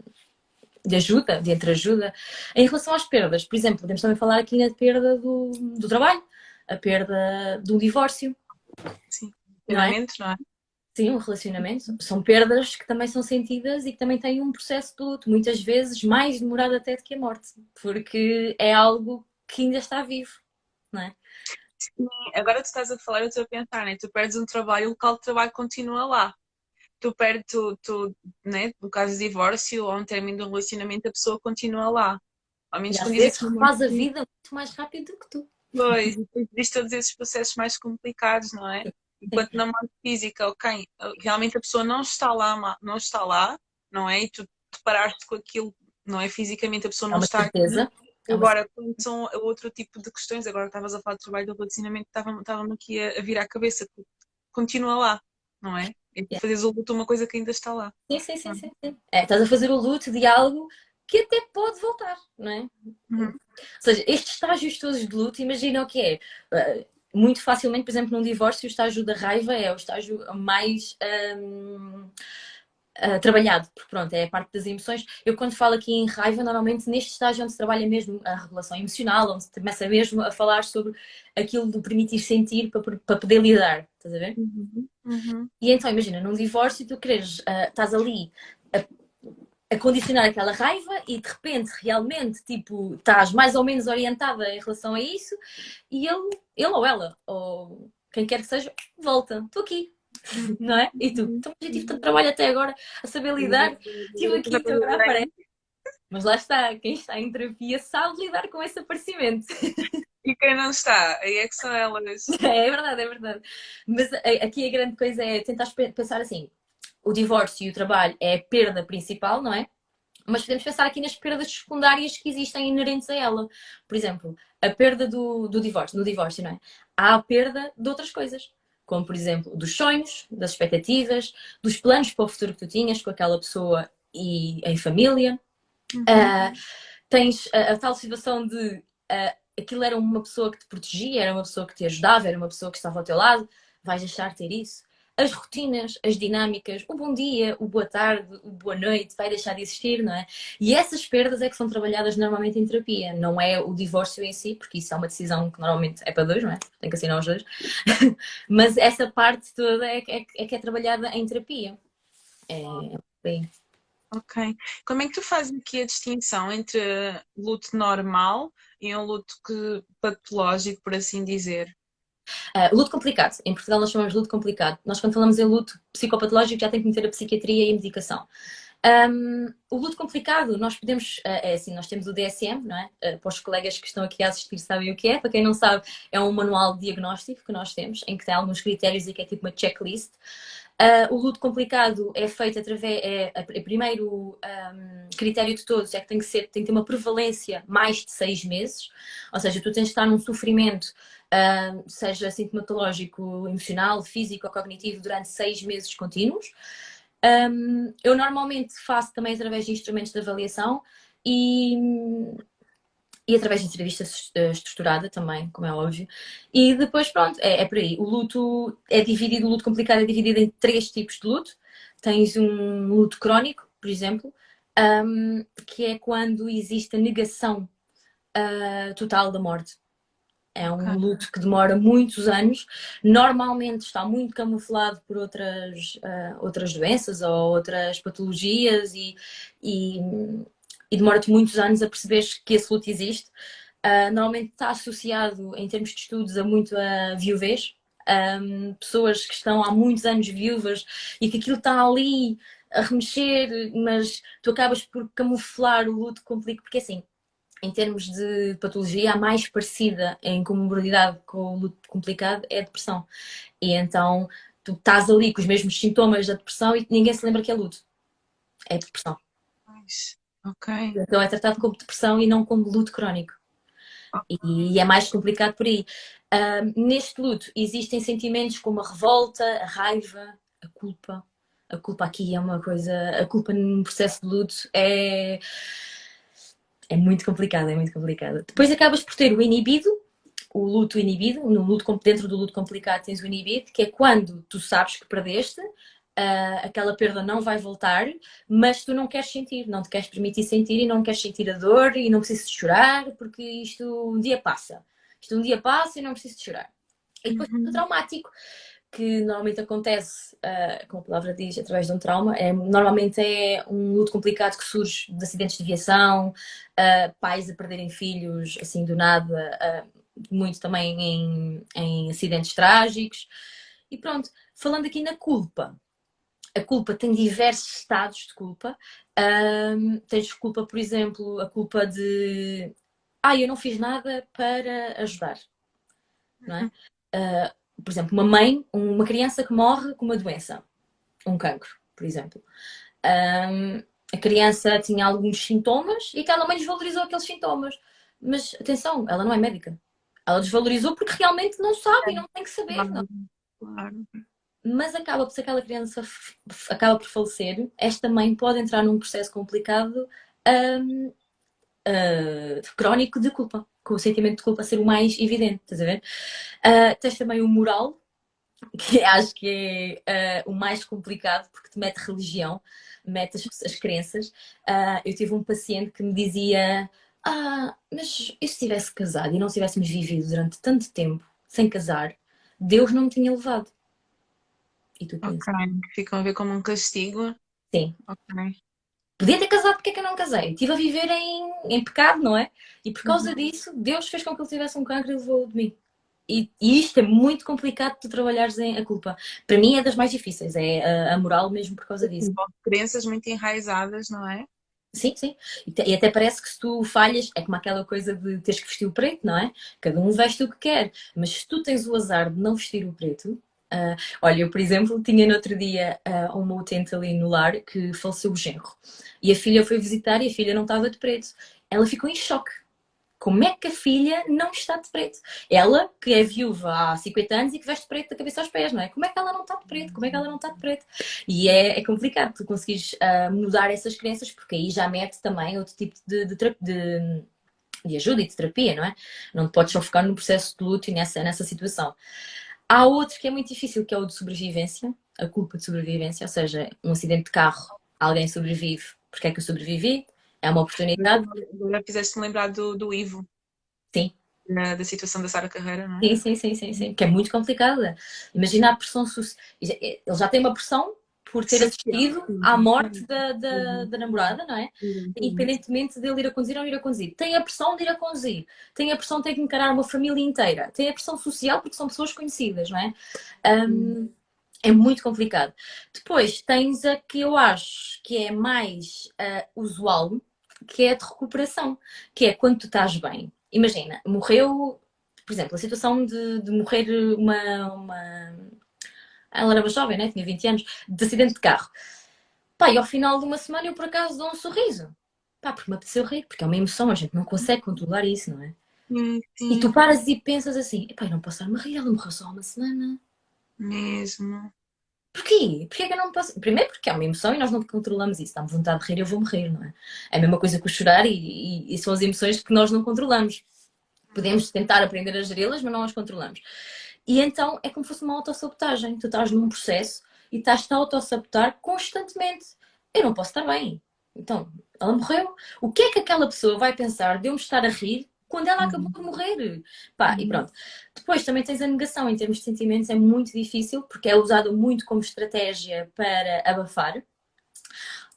de ajuda, de entreajuda. Em relação às perdas, por exemplo, podemos também falar aqui na perda do, do trabalho, a perda do divórcio. Sim, relacionamento, não é? Não é? Sim, um relacionamento. São perdas que também são sentidas e que também têm um processo de luto, muitas vezes mais demorado até do que a morte, porque é algo que ainda está vivo, não é? Sim, agora tu estás a falar, eu estou a pensar, né? Tu perdes um trabalho, o local de trabalho continua lá. Tu perdes, tu, tu, né? no caso de divórcio ou um término de um relacionamento, a pessoa continua lá. Ao menos e às vezes faz a vida muito mais rápido do que tu. Pois, e todos esses processos mais complicados, não é? Enquanto na morte física, ok, realmente a pessoa não está lá, não está lá, não é? E tu deparaste com aquilo, não é? Fisicamente a pessoa não é está certeza. aqui é agora, quando são outro tipo de questões, agora estavas a falar de trabalho do relacionamento, estava-me aqui a, a vir à cabeça, continua lá, não é? É yeah. fazeres o luto uma coisa que ainda está lá. Sim, sim, sim, sim, sim. É, estás a fazer o luto de algo que até pode voltar, não é? Uhum. Ou seja, estes estágios todos de luto, imagina o que é. Uh, muito facilmente, por exemplo, num divórcio, o estágio da raiva é o estágio mais. Um, uh, trabalhado, porque pronto, é a parte das emoções. Eu quando falo aqui em raiva, normalmente neste estágio onde se trabalha mesmo a regulação emocional, onde se começa mesmo a falar sobre aquilo do permitir sentir para, para poder lidar, estás a ver? Uhum, uhum. E então, imagina, num divórcio tu queres, uh, estás ali a, a condicionar aquela raiva e de repente realmente tipo estás mais ou menos orientada em relação a isso e ele, ele ou ela ou quem quer que seja volta, estou aqui, <laughs> não é? E tu, então eu tive tanto trabalho até agora a saber lidar, tive aqui, estou agora aparece. Mas lá está, quem está em terapia sabe lidar com esse aparecimento. E quem não está, aí é que são elas. É, <laughs> é verdade, é verdade. Mas eh, aqui a grande coisa é tentar pensar assim: o divórcio e o trabalho é a perda principal, não é? Mas podemos pensar aqui nas perdas secundárias que existem inerentes a ela. Por exemplo, a perda do, do divórcio, no divórcio, não é? Há a perda de outras coisas como por exemplo dos sonhos, das expectativas, dos planos para o futuro que tu tinhas com aquela pessoa e em família. Uhum. Uh, tens a, a, tal situação de uh, aquilo era uma pessoa que te protegia, era uma pessoa que te ajudava, era uma pessoa que estava ao teu lado, vais deixar de ter isso as rotinas, as dinâmicas, o bom dia, o boa tarde, o boa noite, vai deixar de existir, não é? E essas perdas é que são trabalhadas normalmente em terapia, não é o divórcio em si, porque isso é uma decisão que normalmente é para dois, não é? Tem que assinar os dois. <laughs> Mas essa parte toda é, é, é, que é trabalhada em terapia. É bem. Ok. Como é que tu fazes aqui a distinção entre luto normal e um luto que, patológico, por assim dizer? Uh, luto complicado. Em Portugal nós chamamos luto complicado. Nós quando falamos em luto psicopatológico já tem que meter a psiquiatria e a medicação. Um, o luto complicado, nós podemos, uh, é assim, nós temos o DSM, não é? Uh, para os colegas que estão aqui a assistir sabem o que é. Para quem não sabe, é um manual diagnóstico que nós temos, em que tem alguns critérios e que é tipo uma checklist. Uh, o luto complicado é feito através. É, é, primeiro um, critério de todos é que tem que ser, tem que ter uma prevalência mais de seis meses, ou seja, tu tens de estar num sofrimento, seja sintomatológico, emocional, físico ou cognitivo, durante seis meses contínuos. Um, eu normalmente faço também através de instrumentos de avaliação e e através de entrevista eh, estruturada também, como é óbvio. E depois, pronto, é, é por aí. O luto é dividido, o luto complicado é dividido em três tipos de luto. Tens um luto crónico, por exemplo, um, que é quando existe a negação uh, total da morte. É um luto que demora muitos anos. Normalmente está muito camuflado por outras, uh, outras doenças ou outras patologias e, e, e demora-te muitos anos a perceberes que esse luto existe. Uh, normalmente está associado, em termos de estudos, a muito a viuvez. Um, pessoas que estão há muitos anos viúvas e que aquilo está ali a remexer, mas tu acabas por camuflar o luto complicado, porque assim, em termos de patologia, a mais parecida em comorbidade com o luto complicado é a depressão. E então tu estás ali com os mesmos sintomas da depressão e ninguém se lembra que é luto. É depressão. Ok. Então é tratado como depressão e não como luto crónico. E é mais complicado por aí. Uh, neste luto existem sentimentos como a revolta, a raiva, a culpa. A culpa aqui é uma coisa. A culpa num processo de luto é é muito complicado, é muito complicado. Depois acabas por ter o inibido, o luto inibido, no luto, dentro do luto complicado tens o inibido, que é quando tu sabes que perdeste, uh, aquela perda não vai voltar, mas tu não queres sentir, não te queres permitir sentir e não queres sentir a dor e não precisas de chorar, porque isto um dia passa. Isto um dia passa e não preciso de chorar. E depois uhum. o traumático, que normalmente acontece, uh, como a palavra diz, através de um trauma, é, normalmente é um luto complicado que surge de acidentes de viação, uh, pais a perderem filhos assim do nada, uh, muito também em, em acidentes trágicos. E pronto, falando aqui na culpa, a culpa tem diversos estados de culpa. Um, tens culpa, por exemplo, a culpa de ah, eu não fiz nada para ajudar. Não é? Uh, por exemplo, uma mãe, uma criança que morre com uma doença, um cancro, por exemplo. Um, a criança tinha alguns sintomas e aquela mãe desvalorizou aqueles sintomas. Mas atenção, ela não é médica. Ela desvalorizou porque realmente não sabe e não tem que saber. Claro. Claro. Mas acaba por se aquela criança acaba por falecer, esta mãe pode entrar num processo complicado um, uh, crónico de culpa com o sentimento de culpa ser o mais evidente, estás a ver? Uh, tens também o moral, que <laughs> acho que é uh, o mais complicado, porque te mete religião, mete as, as crenças. Uh, eu tive um paciente que me dizia: Ah, mas e se tivesse casado e não tivéssemos vivido durante tanto tempo sem casar, Deus não me tinha levado. E tu pensas? Ok, ficam a ver como um castigo. Sim. Ok podia ter casado, porque é que eu não casei? Estive a viver em, em pecado, não é? E por causa uhum. disso, Deus fez com que ele tivesse um cancro e levou de mim. E, e, isto é muito complicado de trabalhares em a culpa. Para mim é das mais difíceis, é a, a moral mesmo por causa disso. Crenças muito enraizadas, não é? Sim, sim. E, até parece que se tu falhas, é como aquela coisa de teres que vestir o preto, não é? Cada um veste o que quer. Mas se tu tens o azar de não vestir o preto, Uh, olha, eu, por exemplo, tinha no outro dia uh, uma utente ali no lar que faleceu o genro. E a filha foi visitar e a filha não estava de preto. Ela ficou em choque. Como é que a filha não está de preto? Ela, que é viúva há 50 anos e que veste preto da cabeça aos pés, não é? Como é que ela não está de preto? Como é que ela não está de preto? E é, é complicado tu conseguires uh, mudar essas crenças, porque aí já mete também outro tipo de, de, de, de ajuda e de terapia, não é? Não te podes só focar no processo de luto e nessa, nessa situação. Há outro que é muito difícil, que é o de sobrevivência, a culpa de sobrevivência, ou seja, um acidente de carro, alguém sobrevive, porque é que eu sobrevivi? É uma oportunidade. Agora fizeste-me lembrar do, do Ivo. Sim. Na, da situação da Sara Carreira, não é? Sim, sim, sim, sim, sim, que é muito complicada. Imagina a pressão. Ele já tem uma pressão por ter assistido à morte da, da, da, namorada, não é? Independentemente dele ir a conduzir ou não ir a conduzir. Tem a pressão de ir a conduzir, tem a pressão de ter que encarar uma família inteira, tem a pressão social porque são pessoas conhecidas, não é? Um, é muito complicado. Depois tens a que eu acho que é mais uh, usual, que é a de recuperação, que é quando tu estás bem. Imagina, morreu, por exemplo, a situação de, de morrer uma, uma ela era jovem, né? tinha 20 anos, de acidente de carro. Pá, e ao final de uma semana eu por acaso dou um sorriso. Pá, porque me apeteceu rir, porque é uma emoção, a gente não consegue controlar isso, não é? Sim, sim. E tu paras e pensas assim, pá, eu não posso dar-me rir, ela morreu só há uma semana. Mesmo. Porquê? Porquê que eu não posso? Primeiro porque é uma emoção e nós não controlamos isso. Dá-me vontade de rir, eu vou morrer, não é? É a mesma coisa que o chorar e, e, e são as emoções que nós não controlamos. Podemos tentar aprender a geri-las, mas não as controlamos. E então é como se fosse uma autossabotagem. Tu estás num processo e estás-te a autossabotar constantemente. Eu não posso estar bem. Então, ela morreu. O que é que aquela pessoa vai pensar de eu me estar a rir quando ela acabou de morrer. Pá, e pronto. Depois também tens a negação em termos de sentimentos, é muito difícil, porque é usado muito como estratégia para abafar.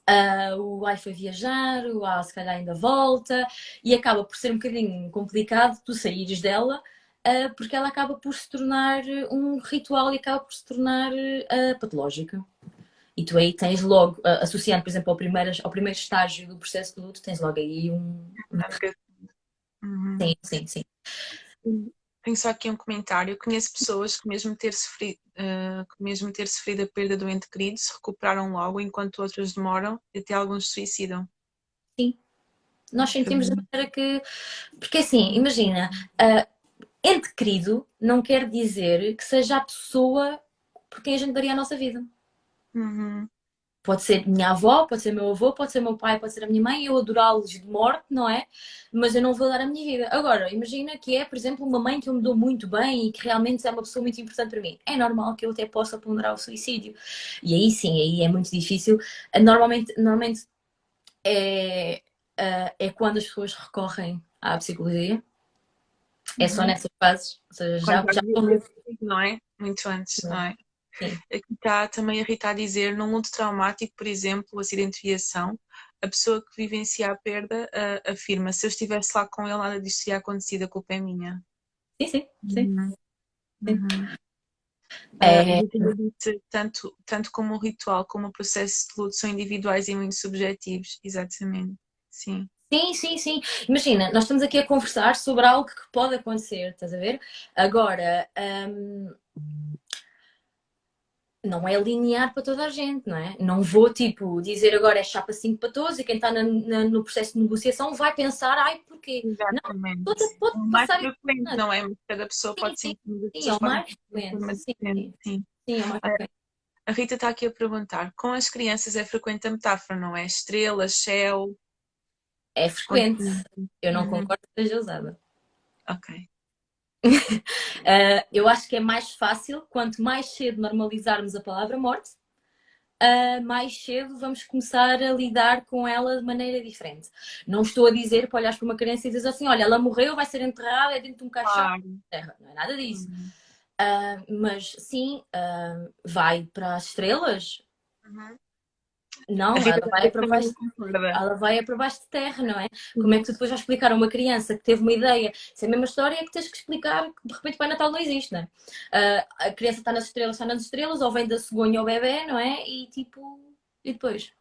Uh, o ai foi viajar, o ah, se calhar ainda volta, e acaba por ser um bocadinho complicado tu saíres dela, uh, porque ela acaba por se tornar um ritual e acaba por se tornar uh, patológica. E tu aí tens logo, associando, por exemplo, ao primeiro, ao primeiro estágio do processo de luto, tens logo aí um. um... Uhum. Sim, sim, sim. Tenho só aqui um comentário. Eu conheço pessoas que mesmo ter sofrido, uh, que mesmo ter sofrido a perda do ente querido se recuperaram logo, enquanto outras demoram e até alguns suicidam. Sim. Nós sentimos de maneira que. Porque assim, imagina, uh, ente querido não quer dizer que seja a pessoa por quem a gente daria a nossa vida. Uhum. Pode ser minha avó, pode ser meu avô, pode ser meu pai, pode ser a minha mãe, eu adorá-los de morte, não é? Mas eu não vou dar a minha vida. Agora, imagina que é, por exemplo, uma mãe que eu me dou muito bem e que realmente é uma pessoa muito importante para mim. É normal que eu até possa ponderar o suicídio. E aí sim, aí é muito difícil. Normalmente, normalmente é, eh, é quando as pessoas recorrem à psicologia. É só uhum. nessas fases. Ou seja, já, já... Não é? Muito antes, não é? Aqui está também a Rita a dizer, num luto traumático, por exemplo, o acidente de viação, a pessoa que vivencia a perda uh, afirma, se eu estivesse lá com ele, nada disto teria acontecido, a culpa é minha. Sim, sim, sim. Uhum. Uhum. É... Uh, tanto, tanto como o ritual como o processo de luto são individuais e muito subjetivos, exatamente. Sim. Sim, sim, sim. Imagina, nós estamos aqui a conversar sobre algo que pode acontecer, estás a ver? Agora, um, não é linear para toda a gente, não é? Não vou, tipo, dizer agora é chapa 5 para todos e quem está na, na, no processo de negociação vai pensar, ai, porquê? Exatamente. Não, pode, pode o mais frequente, não é? Cada pessoa sim, pode sim, sentir sim, é o mais frequente. Sim, sim. sim. sim é mais frequente. A Rita está aqui a perguntar, com as crianças é frequente a metáfora, não é? Estrelas, céu... É frequente. Eu não uhum. concordo que seja usada. Ok. uh, <laughs> eu acho que é mais fácil, quanto mais cedo normalizarmos a palavra morte, uh, mais cedo vamos começar a lidar com ela de maneira diferente. Não estou a dizer para olhar para uma criança e dizer assim: olha, ela morreu, vai ser enterrada, é dentro de um caixão claro. de terra. Não é nada disso. Uhum. Uh, mas sim, vai para as estrelas. Uhum. Não, ela vai, para baixo, ela vai para baixo de terra, não é? Como é que tu depois vais explicar a uma criança que teve uma ideia? Se é a mesma história, é que tens que explicar que de repente o Pai Natal não existe, não é? Uh, a criança está nas estrelas, está nas estrelas, ou vem da cegonha ao bebê, não é? E tipo, e depois?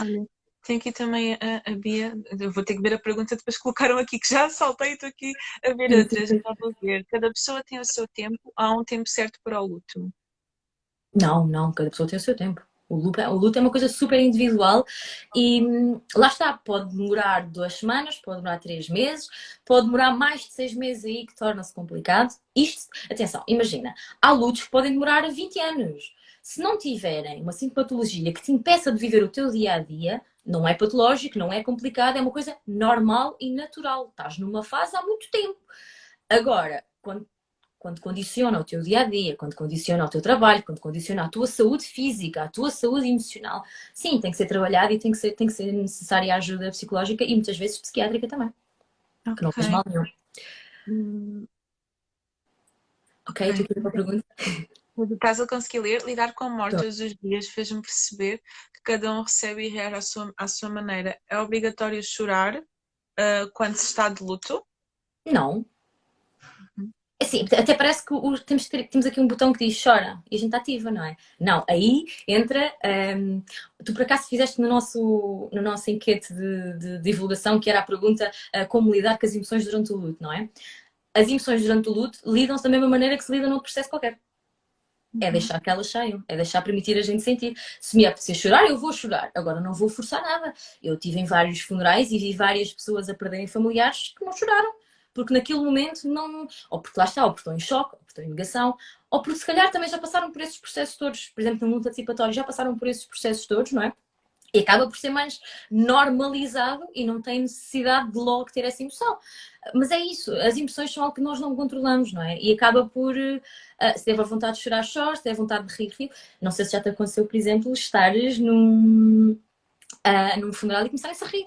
Olha, tem aqui também a, a, Bia, eu vou ter que ver a pergunta, depois colocaram aqui, que já saltei, estou aqui a ver outras, já vou ver. Cada pessoa tem o seu tempo, há um tempo certo para o luto. Não, não, cada pessoa tem o seu tempo. O luto, o luto é uma coisa super individual e lá está, pode demorar duas semanas, pode demorar três meses, pode demorar mais de seis meses aí que torna-se complicado. Isto, atenção, imagina, há lutos que podem demorar 20 anos. Se não tiverem uma sintomatologia que te impeça de viver o teu dia a dia, não é patológico, não é complicado, é uma coisa normal e natural. Estás numa fase há muito tempo. Agora, quando quando condiciona o teu dia a dia, quando condiciona o teu trabalho, quando condiciona a tua saúde física, a tua saúde emocional, sim, tem que ser trabalhado e tem que ser, tem que ser necessária a ajuda psicológica e muitas vezes psiquiátrica também. Okay. Que não faz mal nenhum. Hum. Ok, okay. tu queres uma pergunta? Caso eu consegui ler, lidar com a morte todos os dias fez-me perceber que cada um recebe e reage à sua, à sua maneira. É obrigatório chorar uh, quando se está de luto? Não, Assim, até parece que o, temos, temos aqui um botão que diz chora e a gente ativa, não é? Não, aí entra. Um, tu por acaso fizeste no nosso, no nosso enquete de, de divulgação que era a pergunta uh, como lidar com as emoções durante o luto, não é? As emoções durante o luto lidam-se da mesma maneira que se lidam num processo qualquer. É uhum. deixar que elas saiam, é deixar permitir a gente sentir. Se me apetecer chorar, eu vou chorar. Agora não vou forçar nada. Eu tive em vários funerais e vi várias pessoas a perderem familiares que não choraram porque naquele momento não. Ou porque lá está, ou porque estão em choque, ou porque estão em negação, ou porque se calhar também já passaram por esses processos todos, por exemplo, no mundo antecipatório, já passaram por esses processos todos, não é? E acaba por ser mais normalizado e não tem necessidade de logo ter essa emoção. Mas é isso, as emoções são algo que nós não controlamos, não é? E acaba por, uh, se teve a vontade de chorar, chora, se teve vontade de rir, rir. Não sei se já te aconteceu, por exemplo, estares num, uh, num funeral e começares a rir.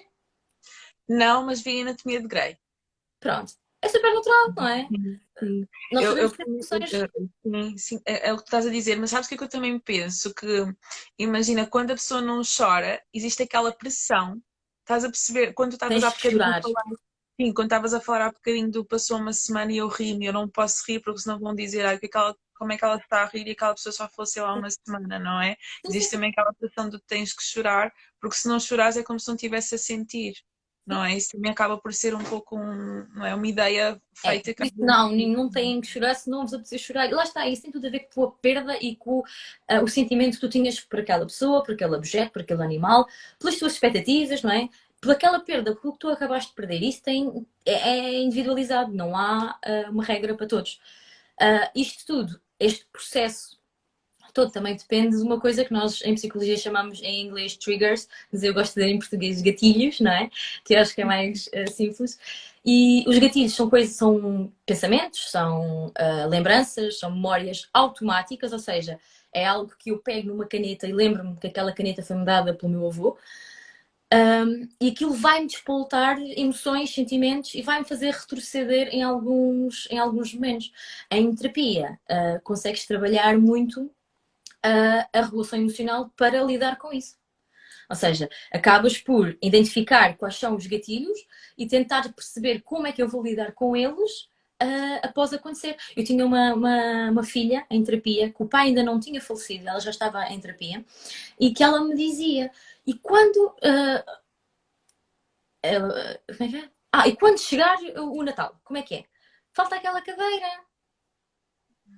Não, mas vi Anatomia de Grey. Pronto. É super natural, não é? Sim. Nós Eu- eu- ter emoções. Sim, sim, é, é o que estás a dizer, mas sabes o que é que eu também penso? Que imagina, quando a pessoa não chora, existe aquela pressão. Estás a perceber? Quando tu estavas há bocadinho a falar, sim, quando estavas a falar há bocadinho do passou uma semana e eu ri-me, eu não posso rir porque senão vão dizer "Ai, o que é que ela- como é que ela está a rir e aquela pessoa só fosse lá uma semana, não é? Existe também aquela pressão de tens que chorar, porque se não chorares é como se não estivesse a sentir, não é? Isso também acaba por ser um pouco um, não é? uma ideia É, feita por isso, não, não têm que chorar se não vos apetecer chorar. E lá está, isso tem tudo a ver com a perda e com ah, o sentimento que tu tinhas por aquela pessoa, por aquele objeto, por aquele animal, pelas tuas expectativas, não é? Por aquela perda, pelo que tu acabaste de perder. Isso tem, é, é individualizado, não há ah, uma regra para todos. Ah, isto tudo, este processo todo também depende de uma coisa que nós em psicologia chamamos em inglês triggers, mas eu gosto de dizer em português gatilhos, não é? Que acho que é mais ah, simples. E os gatilhos são coisas, são pensamentos, são ah, lembranças, são memórias automáticas, ou seja, é algo que eu pego numa caneta e lembro-me que aquela caneta foi-me dada pelo meu avô. Um, e aquilo vai-me despoltar emoções, sentimentos e vai-me fazer retroceder em alguns, em alguns momentos. Em terapia, ah, consegues trabalhar muito ah, a regulação emocional para lidar com isso. Ou seja, acabas por identificar quais são os gatilhos e tentar perceber como é que eu vou lidar com eles ah, após acontecer. Eu tinha uma, uma, uma filha em terapia, que o pai ainda não tinha falecido, ela já estava em terapia, e que ela me dizia, e quando. ela- como é que é? Ah, e quando chegar o Natal, como é que é? Falta aquela cadeira.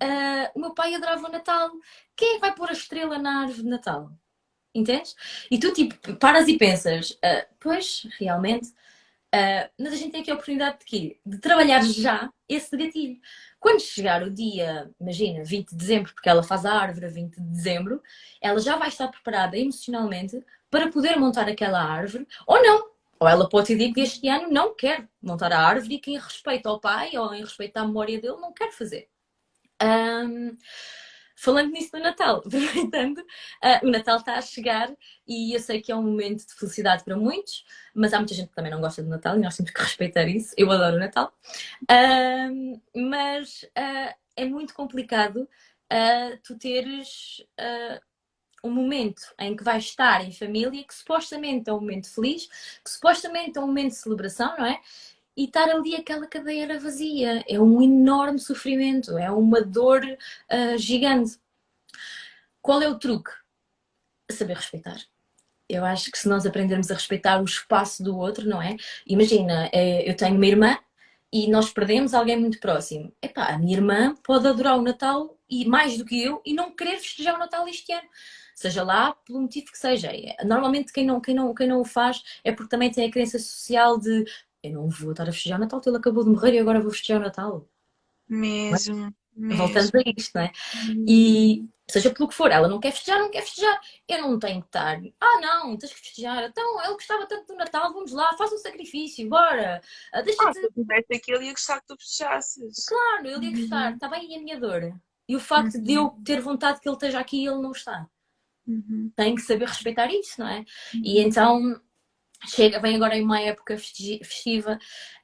Ah, o meu pai adorava o Natal. Quem é vai pôr a estrela na árvore de Natal? Entendes? E tu, tipo, paras e pensas, ah, pois, realmente. ah, mas a gente tem aqui a oportunidade de quê? De trabalhar já esse gatilho. Quando chegar o dia, imagina, 20 de dezembro, porque ela faz a árvore a 20 de dezembro, ela já vai estar preparada emocionalmente para poder montar aquela árvore, ou não. Ou ela pode decidir que este ano não quer montar a árvore e que em respeito ao pai ou em respeito à memória dele não quer fazer. Ahm, falando nisso do Natal, <laughs> aproveitando, ah, o Natal está a chegar e eu sei que é um momento de felicidade para muitos, mas há muita gente que também não gosta do Natal e nós temos que respeitar isso. Eu adoro o Natal, mas ah, é muito complicado ah, tu teres um momento em que vais estar em família, que supostamente é um momento feliz, que supostamente é um momento de celebração, não é? E estar ali aquela cadeira vazia é um enorme sofrimento, é uma dor ah, gigante. Qual é o truque? Saber respeitar. Eu acho que se nós aprendermos a respeitar o espaço do outro, não é? Imagina, eh, eu tenho uma irmã e nós perdemos alguém muito próximo. Epá, a minha irmã pode adorar o Natal e mais do que eu e não querer festejar o Natal este ano. Seja lá pelo motivo que seja. Normalmente quem não, quem não, quem não o faz é porque também tem a crença social de eu não vou estar a festejar o Natal, ele acabou de morrer e agora vou festejar o Natal. Mesmo, mesmo. Voltando a isto, não é? E seja pelo que for, ela não quer festejar, não quer festejar. Eu não tenho que estar. Ah, não, tens que festejar. Então, ele gostava tanto do Natal, vamos lá, faz um sacrifício, bora. Ah, Ah, Deixa-te. se eu tivesse aquilo, ia gostar que tu fechasses. Claro, ele ia gostar, está bem e a minha dor. E o facto de eu ter vontade que ele esteja aqui e ele não está. Uhum. Tem que saber respeitar isso, não é? E então chega, vem agora em uma época festi- festiva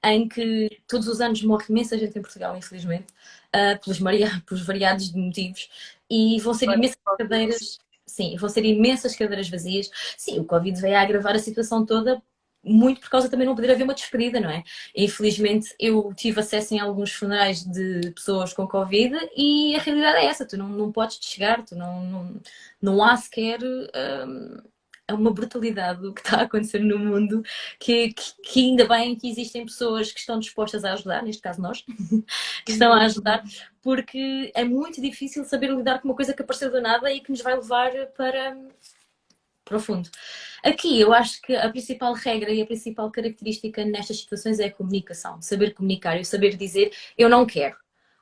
em que todos os anos morre imensa gente em Portugal, infelizmente, ah, pelos, maria- <laughs> pelos variados de motivos, e vão ser imensas cadeiras, sim, vão ser imensas cadeiras vazias. Sim, o Covid veio a agravar a situação toda. Muito por causa também não poder haver uma despedida, não é? Infelizmente eu tive acesso em alguns funerais de pessoas com Covid e a realidade é essa, tu não, não podes chegar, tu não, não, não há sequer hum, é uma brutalidade o que está a acontecer no mundo, que, que, que ainda bem que existem pessoas que estão dispostas a ajudar, neste caso nós, <laughs> que estão a ajudar, porque é muito difícil saber lidar com uma coisa que apareceu do nada e que nos vai levar para, profundo. Aqui eu acho que a principal regra e a principal característica nestas situações é a comunicação. Saber comunicar e saber dizer eu não quero.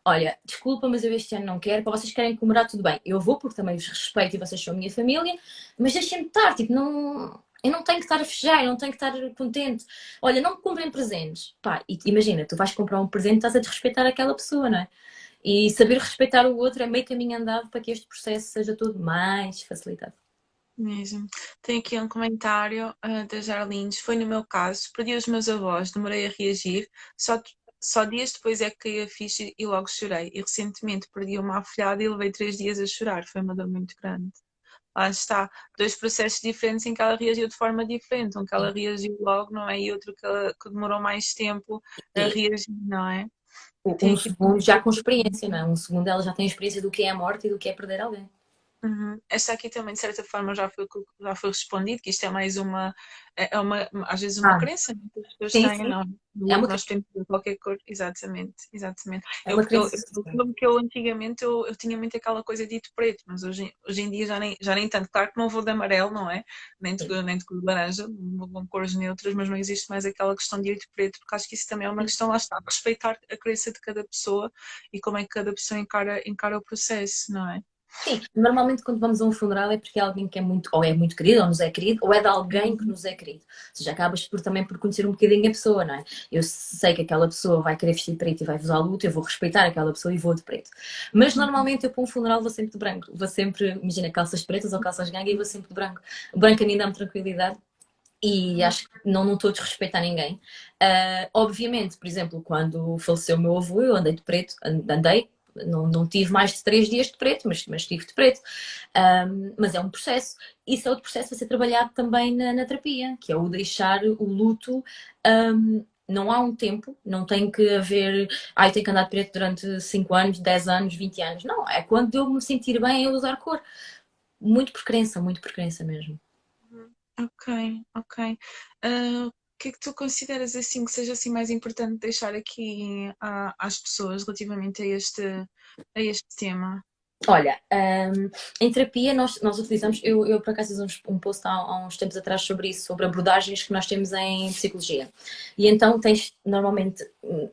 Olha, desculpa, mas eu este ano não quero. Para vocês querem comemorar, tudo bem. Eu vou porque também os respeito e vocês são a minha família, mas deixem-me estar, tipo, não, eu não tenho que estar a festejar, eu não tenho que estar contente. Olha, não me comprem presentes. Pá, e imagina, tu vais comprar um presente estás a desrespeitar aquela pessoa, não é? E saber respeitar o outro é meio caminho andado para que este processo seja todo mais facilitado. Mesmo. Tem aqui um comentário uh, da Jarlines. Foi no meu caso, perdi os meus avós, demorei a reagir, só, só dias depois é que caí a ficha e logo chorei. E recentemente perdi uma afilhada e levei três dias a chorar. Foi uma dor muito grande. Lá está, dois processos diferentes em que ela reagiu de forma diferente. Um que ela reagiu logo, não é? E outro que, ela, que demorou mais tempo a reagir, não é? Um segundo já com experiência, não é? Um segundo ela já tem experiência do que é a morte e do que é perder alguém. Uhum. Esta aqui também, de certa forma, já foi, já foi respondido, que isto é mais uma, é, é uma às vezes uma ah. crença né, que as pessoas sim, têm, sim. não. É uma... Nós temos qualquer cor, exatamente, exatamente. É eu, eu, eu, que eu antigamente eu, eu tinha muito aquela coisa dito preto, mas hoje, hoje em dia já nem, já nem tanto. Claro que não vou de amarelo, não é? Nem de, nem de cor de laranja, vou cores neutras, mas não existe mais aquela questão de dito preto, porque acho que isso também é uma questão, lá está, respeitar a crença de cada pessoa e como é que cada pessoa encara, encara o processo, não é? Sim, normalmente quando vamos a um funeral é porque é alguém que é muito, ou é muito querido, ou nos é querido, ou é de alguém que nos é querido. Ou seja, acabas por, também por conhecer um bocadinho a pessoa, não é? Eu sei que aquela pessoa vai querer vestir preto e vai usar luto, eu vou respeitar aquela pessoa e vou de preto. Mas normalmente eu para um funeral vou sempre de branco. Vou sempre, imagina, calças pretas ou calças gangue e vou sempre de branco. O branco a mim dá-me tranquilidade e acho que não, não estou a desrespeitar ninguém. Uh, obviamente, por exemplo, quando faleceu o meu avô, eu andei de preto, andei, não, não tive mais de três dias de preto, mas, mas tive de preto. Um, mas é um processo. Isso é outro processo a ser trabalhado também na, na terapia, que é o deixar o luto. Um, não há um tempo, não tem que haver, ai, tenho que andar de preto durante 5 anos, 10 anos, 20 anos. Não, é quando eu me sentir bem a usar cor. Muito por crença, muito por crença mesmo. Ok, ok. Uh, que é que tu consideras assim que seja assim mais importante deixar aqui a, às pessoas relativamente a este, a este tema? Olha, um, em terapia nós, nós utilizamos, eu, eu por acaso fiz um, um post há, há, uns tempos atrás sobre isso, sobre abordagens que nós temos em psicologia. E então tens normalmente hum,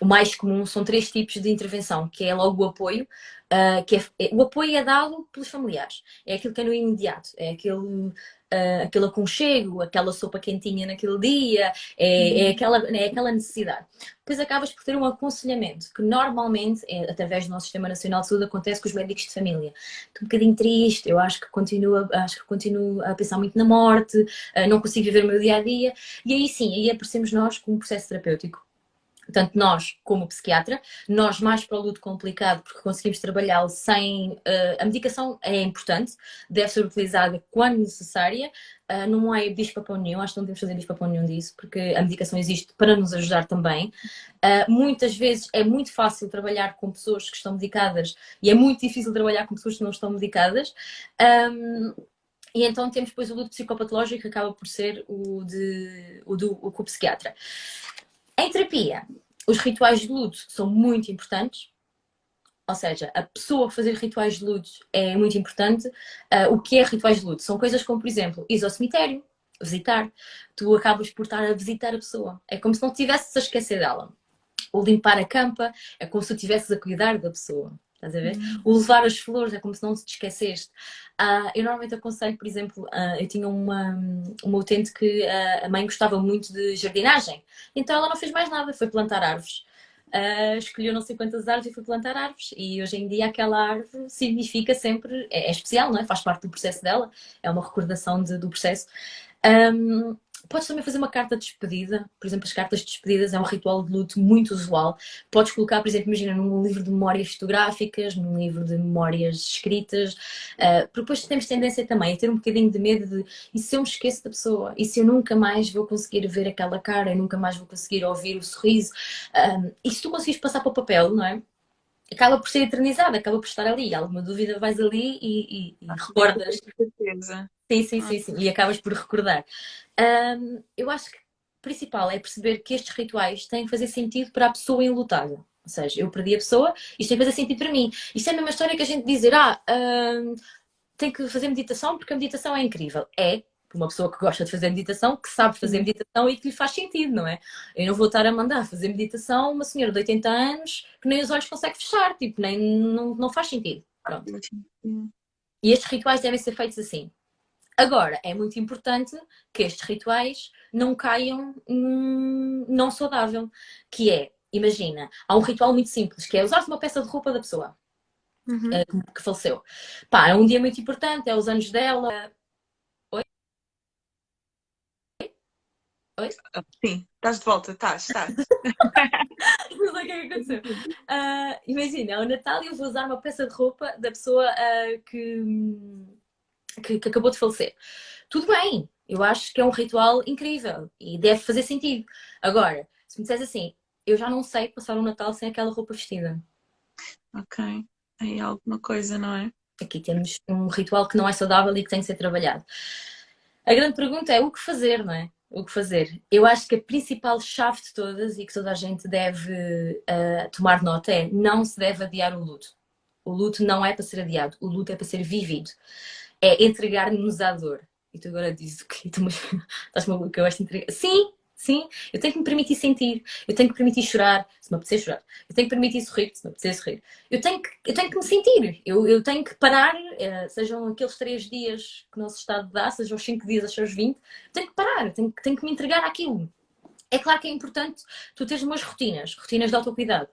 o mais comum são três tipos de intervenção, que é logo o apoio, uh, que é, é, o apoio é dado pelos familiares, é aquilo que é no imediato, é aquele uh, aquele aconchego, aquela sopa quentinha naquele dia, é, é, uhum. aquela, é aquela necessidade. Depois acabas por ter um aconselhamento, que normalmente, é, através do nosso Sistema Nacional de Saúde, acontece com os médicos de família. Estou um bocadinho triste, eu acho que continuo, acho que continuo a pensar muito na morte, uh, não consigo viver o meu dia a dia, e aí sim, aí aparecemos nós com um processo terapêutico tanto nós como psiquiatra, nós mais para o luto complicado, porque conseguimos trabalhá-lo sem. Uh, a medicação é importante, deve ser utilizada quando necessária, uh, não é bicho-papão nenhum, acho que não devemos fazer bicho-papão nenhum disso, porque a medicação existe para nos ajudar também. Uh, muitas vezes é muito fácil trabalhar com pessoas que estão medicadas e é muito difícil trabalhar com pessoas que não estão medicadas. Um, e então temos depois o luto psicopatológico que acaba por ser o, de, o do o, o psiquiatra. Em terapia, os rituais de luto são muito importantes. Ou seja, a pessoa fazer rituais de luto é muito importante. Uh, o que é rituais de luto? São coisas como, por exemplo, ir ao cemitério, visitar. Tu acabas por estar a visitar a pessoa. É como se não estivesses a esquecer dela. Ou limpar a campa, é como se estivesses a cuidar da pessoa. Estás a ver? Uhum. O levar as flores é como se não te esqueceste. Uh, eu normalmente aconselho, por exemplo, uh, eu tinha uma, uma utente que uh, a mãe gostava muito de jardinagem, então ela não fez mais nada, foi plantar árvores. escolheu não sei quantas árvores e foi plantar árvores. E hoje em dia aquela árvore significa sempre, é, é especial, não é? Faz parte do processo dela, é uma recordação de, do processo. Um, Podes também fazer uma carta de despedida. Por exemplo, as cartas de despedidas é um ritual de luto muito usual. Podes colocar, por exemplo, imagina num livro de memórias fotográficas, num livro de memórias escritas. Uh, porque depois temos tendência também a ter um bocadinho de medo de e se eu me esqueço da pessoa? E se eu nunca mais vou conseguir ver aquela cara? E nunca mais vou conseguir ouvir o sorriso? Um, e se tu conseguires passar para o papel, não é? acaba por ser eternizada, acaba por estar ali. Alguma dúvida vais ali e, e, e recordas. certeza. Sim, sim, sim, sim. E acabas por recordar. Um, eu acho que o principal é perceber que estes rituais têm que fazer sentido para a pessoa enlutada. Ou seja, eu perdi a pessoa, isto tem que fazer sentido para mim. Isto é a mesma história que a gente dizer, ah, um, tem que fazer meditação porque a meditação é incrível. É, uma pessoa que gosta de fazer meditação, que sabe fazer Uhum. meditação e que lhe faz sentido, não é? Eu não vou estar a mandar fazer meditação uma senhora de 80 anos que nem os olhos consegue fechar, tipo, nem, não, não faz sentido. Pronto. E estes rituais devem ser feitos assim. Agora, é muito importante que estes rituais não caiam num não saudável, que é, imagina, há um ritual muito simples, que é usar uma peça de roupa da pessoa Uhum. eh, que faleceu. Pá, é um dia muito importante, é os anos dela. Sim, estás de volta, estás, estás. <laughs> Não sei o que é que aconteceu. Ah, imagina, é o Natal e eu vou usar uma peça de roupa da pessoa ah, que, que, que acabou de falecer. Tudo bem, eu acho que é um ritual incrível e deve fazer sentido. Agora, se me disseres assim, eu já não sei passar um Natal sem aquela roupa vestida. Ok. Aí alguma coisa, não é? Aqui temos um ritual que não é saudável e que tem que ser trabalhado. A grande pergunta é o que fazer, não é? O que fazer? Eu acho que a principal chave de todas e que toda a gente deve ah, tomar nota é não se deve adiar o luto. O luto não é para ser adiado, o luto é para ser vivido. É entregar-nos à dor. E tu agora dizes o quê? Tu, estás maluca? Eu acho que entregar. Sim, sim, eu tenho que me permitir sentir, eu tenho que permitir chorar, se me apetecer chorar, eu tenho que permitir sorrir, se me apetecer sorrir. Eu tenho que, eu tenho que me sentir, eu, eu tenho que parar, eh, sejam aqueles três dias que o nosso estado dá, sejam os cinco dias, sejam os 20, eu tenho que parar, tenho, que- tenho que me entregar àquilo. É claro que é importante tu teres umas rotinas, rotinas de autocuidado.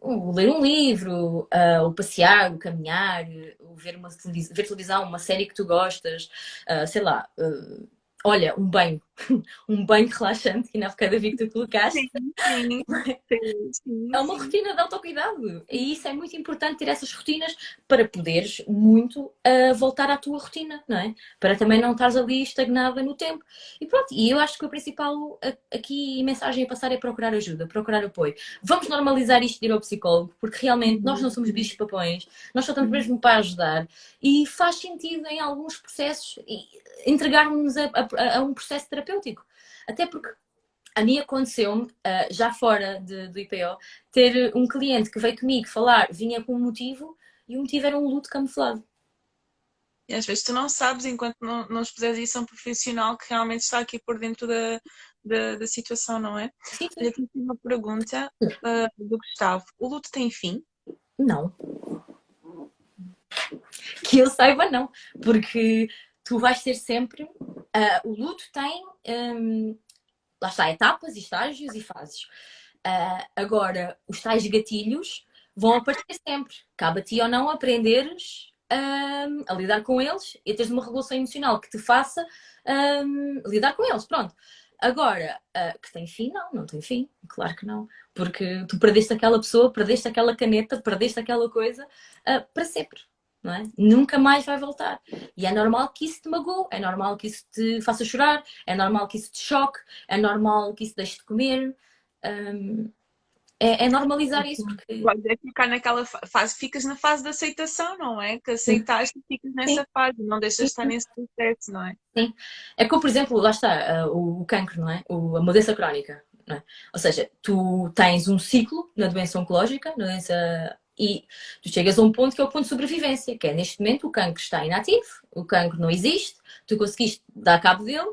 O ler um livro, ah, o passear, o caminhar, o ver, uma televis- ver televisão, uma série que tu gostas, ah, sei lá, ah, olha, um banho, <laughs> um banho relaxante, que na bocada vi que tu colocaste, Sim, <laughs> sim, sim, é uma rotina de autocuidado. E isso é muito importante ter essas rotinas para poderes muito ah, voltar à tua rotina, não é? Para também não estares ali estagnada no tempo. E pronto, e eu acho que a principal aqui mensagem a passar é procurar ajuda, procurar apoio. Vamos normalizar isto de ir ao psicólogo, porque realmente nós não somos bichos papões, nós só estamos mesmo para ajudar. E faz sentido em alguns processos e entregarmos a, a- a um processo terapêutico. Até porque a mim aconteceu-me, ah, já fora de- do IPO, ter um cliente que veio comigo falar, vinha com um motivo e o motivo era um luto camuflado. E às vezes tu não sabes, enquanto não, não expuseres isso a um profissional que realmente está aqui por dentro da, da, da situação, não é? Sim, sim. Olha, tenho aqui uma pergunta ah, do Gustavo. O luto tem fim? Não. Que eu saiba, não. Porque tu vais ter sempre. Ah, o luto tem. hum, lá está, etapas, estágios e fases. Ah, agora, os tais gatilhos vão aparecer sempre. Cabe a ti ou não aprenderes hum, a lidar com eles e teres uma regulação emocional que te faça hum, lidar com eles. Pronto. Agora, ah, que tem fim? Não, não tem fim. Claro que não. Porque tu perdeste aquela pessoa, perdeste aquela caneta, perdeste aquela coisa ah, para sempre. Não é? Nunca mais vai voltar. E é normal que isso te magoe, é normal que isso te faça chorar, é normal que isso te choque, é normal que isso deixe de comer. Hum, é, é normalizar isso, porque Podes é ficar naquela fa- fase, ficas na fase de aceitação, não é? Que aceitaste e ficas nessa fase, não deixas de estar nesse processo, não é? É como, por exemplo, lá está, uh, o, cancro, não é? O- a mudança crónica, é? Ou seja, tu tens um ciclo na doença oncológica, na doença, e tu chegas a um ponto que é o ponto de sobrevivência, que é neste momento o cancro está inativo, o cancro não existe, tu conseguiste dar cabo dele,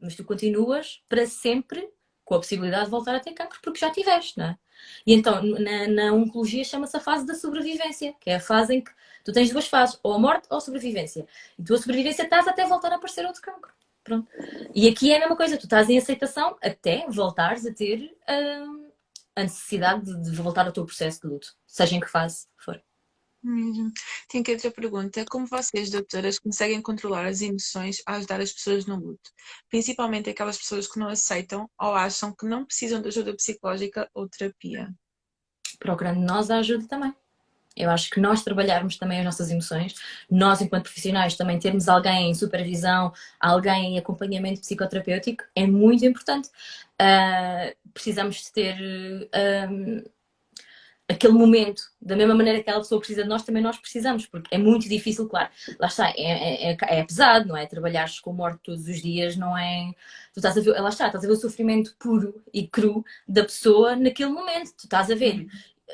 mas tu continuas para sempre com a possibilidade de voltar a ter cancro porque já tiveste, não é? E então, na, na oncologia chama-se a fase da sobrevivência, que é a fase em que tu tens duas fases, ou a morte ou a sobrevivência. E tu a sobrevivência estás até voltar a aparecer outro cancro. Pronto. E aqui é a mesma coisa, tu estás em aceitação até voltares a ter hum, a necessidade de, de voltar ao teu processo de luto, seja em que fase for. Mesmo. Tenho aqui outra pergunta. Como vocês, doutoras, conseguem controlar as emoções a ajudar as pessoas no luto? Principalmente aquelas pessoas que não aceitam ou acham que não precisam de ajuda psicológica ou terapia. Procurando nós a ajuda também. Eu acho que nós trabalharmos também as nossas emoções, nós, enquanto profissionais, também termos alguém em supervisão, alguém em acompanhamento psicoterapêutico, é muito importante. Ah, precisamos de ter hum, aquele momento, da mesma maneira que aquela pessoa precisa de nós, também nós precisamos, porque é muito difícil, claro. Lá está, é, é, é pesado, não é? Trabalhares com morte todos os dias não é. Tu estás a ver, lá está, estás a ver o sofrimento puro e cru da pessoa naquele momento. Tu estás a ver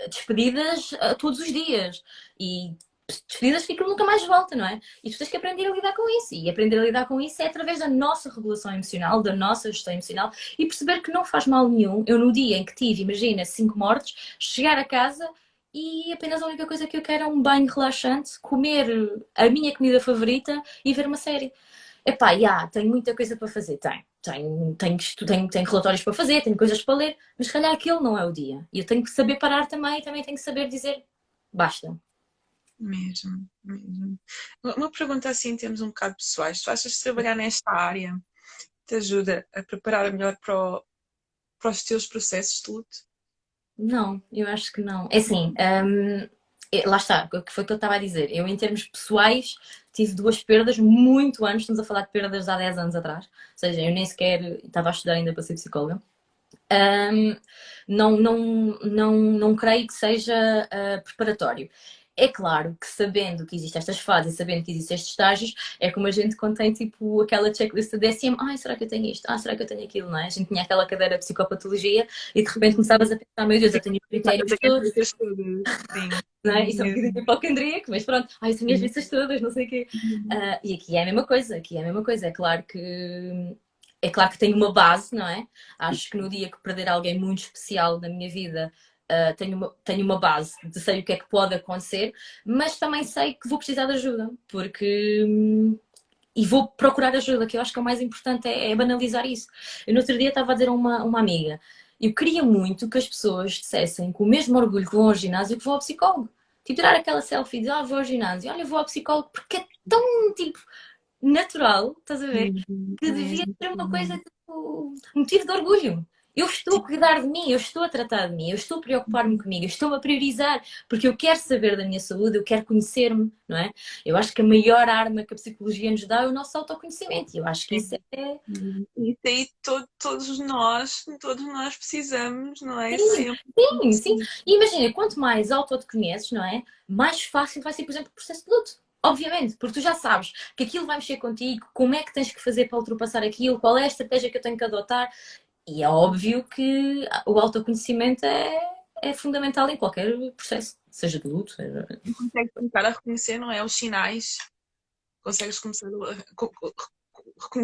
despedidas uh, todos os dias e despedidas ficam nunca mais volta, não é? E tu tens que aprender a lidar com isso. E aprender a lidar com isso é através da nossa regulação emocional, da nossa gestão emocional e perceber que não faz mal nenhum. Eu, no dia em que tive, imagina, cinco mortes, chegar a casa e apenas a única coisa que eu quero é um banho relaxante, comer a minha comida favorita e ver uma série. Epá, já, tenho muita coisa para fazer, tenho. Tenho, tenho, tenho, tenho relatórios para fazer, tenho coisas para ler, mas se calhar aquele não é o dia. E eu tenho que saber parar também, também tenho que saber dizer basta. Mesmo, mesmo. Uma pergunta assim em termos um bocado pessoais. Tu achas que trabalhar nesta área te ajuda a preparar melhor para, o, para os teus processos de luto? Não, eu acho que não. É assim, hum, lá está, o foi que eu estava a dizer. Eu, em termos pessoais, tive duas perdas muito antes, estamos a falar de perdas há 10 anos atrás, ou seja, eu nem sequer estava a estudar ainda para ser psicóloga. Um, não, não, não, não creio que seja uh, preparatório. É claro que sabendo que existem estas fases e sabendo que existem estes estágios, é como a gente contém tipo aquela checklist da DSM, ai, será que eu tenho isto? Ah, será que eu tenho aquilo, não é? A gente tinha aquela cadeira de psicopatologia e de repente começavas a pensar, meu Deus, eu tenho critérios todos. Sim. <laughs> Não é? Isso é um bocadinho hipocondríaco, mas pronto, ai, eu tenho as listas todas, não sei o quê. Uh, e aqui é a mesma coisa, aqui é a mesma coisa. É claro que é claro que tenho uma base, não é? Acho que no dia que perder alguém muito especial na minha vida, uh, tenho, uma, tenho uma base de sei o que é que pode acontecer, mas também sei que vou precisar de ajuda, porque. Hum, e vou procurar ajuda, que eu acho que é o mais importante é, é banalizar isso. Eu no outro dia estava a dizer a uma, uma amiga, eu queria muito que as pessoas dissessem com o mesmo orgulho que vão ao ginásio que vão ao psicólogo. Tipo, tirar aquela selfie e dizer, ah, vou ao ginásio, olha, vou ao psicólogo, porque é tão, tipo, natural, estás a ver? Uhum. Que devia ser uma coisa, tipo, motivo de orgulho. Eu estou a cuidar de mim, eu estou a tratar de mim, eu estou a preocupar-me comigo, eu estou a priorizar, porque eu quero saber da minha saúde, eu quero conhecer-me, não é? Eu acho que a maior arma que a psicologia nos dá é o nosso autoconhecimento. Eu acho que isso é. Isso aí todo, todos nós, todos nós precisamos, não é? Sim, sim, sim. E imagina, quanto mais auto te conheces, não é? Mais fácil vai ser, por exemplo, o processo de luto. Obviamente, porque tu já sabes que aquilo vai mexer contigo, como é que tens que fazer para ultrapassar aquilo, qual é a estratégia que eu tenho que adotar. E é óbvio que o autoconhecimento é, é fundamental em qualquer processo, seja de luto. Seja... Consegues começar a reconhecer, não é? Os sinais. Consegues começar a...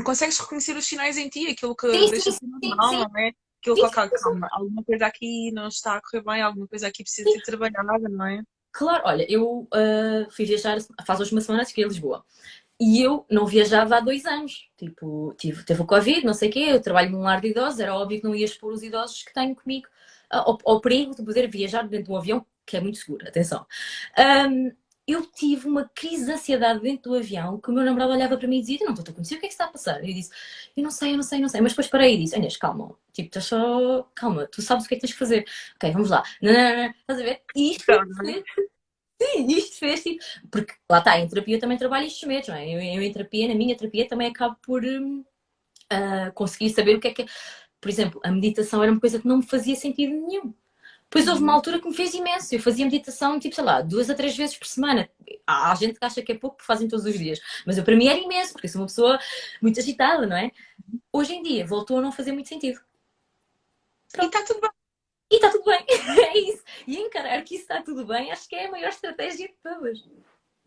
Consegues reconhecer os sinais em ti, aquilo que sim, deixa sim, normal, sim, não é? Aquilo sim, que, calma, alguma coisa aqui não está a correr bem, alguma coisa aqui precisa ser trabalhada, não é? Claro, olha, eu uh, fui viajar faz hoje uma semana, que a Lisboa. E eu não viajava há dois anos. Tipo, tive, teve o Covid, não sei o quê, eu trabalho num lar de idosos, era óbvio que não ia expor os idosos que tenho comigo ao, ao perigo de poder viajar dentro de um avião, que é muito seguro, atenção. Um, eu tive uma crise de ansiedade dentro do avião que o meu namorado olhava para mim e dizia: Não estou a conhecer, o que é que está a passar? E eu disse: Eu não sei, eu não sei, eu não sei. Mas depois parei e disse: Inês, calma, tipo, estás só. Calma, tu sabes o que é que tens que fazer. Ok, vamos lá. Não, não, não, estás a ver? E isto Sim, isto fez tipo. Porque lá está, em terapia eu também trabalho estes medos, não é? Eu, eu, em terapia, na minha terapia, também acabo por uh, conseguir saber o que é que é. Por exemplo, a meditação era uma coisa que não me fazia sentido nenhum. Pois houve uma altura que me fez imenso. Eu fazia meditação, tipo, sei lá, duas a três vezes por semana. Há gente que acha que é pouco, porque fazem todos os dias. Mas eu, para mim era imenso, porque eu sou uma pessoa muito agitada, não é? Hoje em dia, voltou a não fazer muito sentido. Pronto. E está tudo bem. E está tudo bem, <laughs> é isso. E encarar que isso está tudo bem, acho que é a maior estratégia de todas.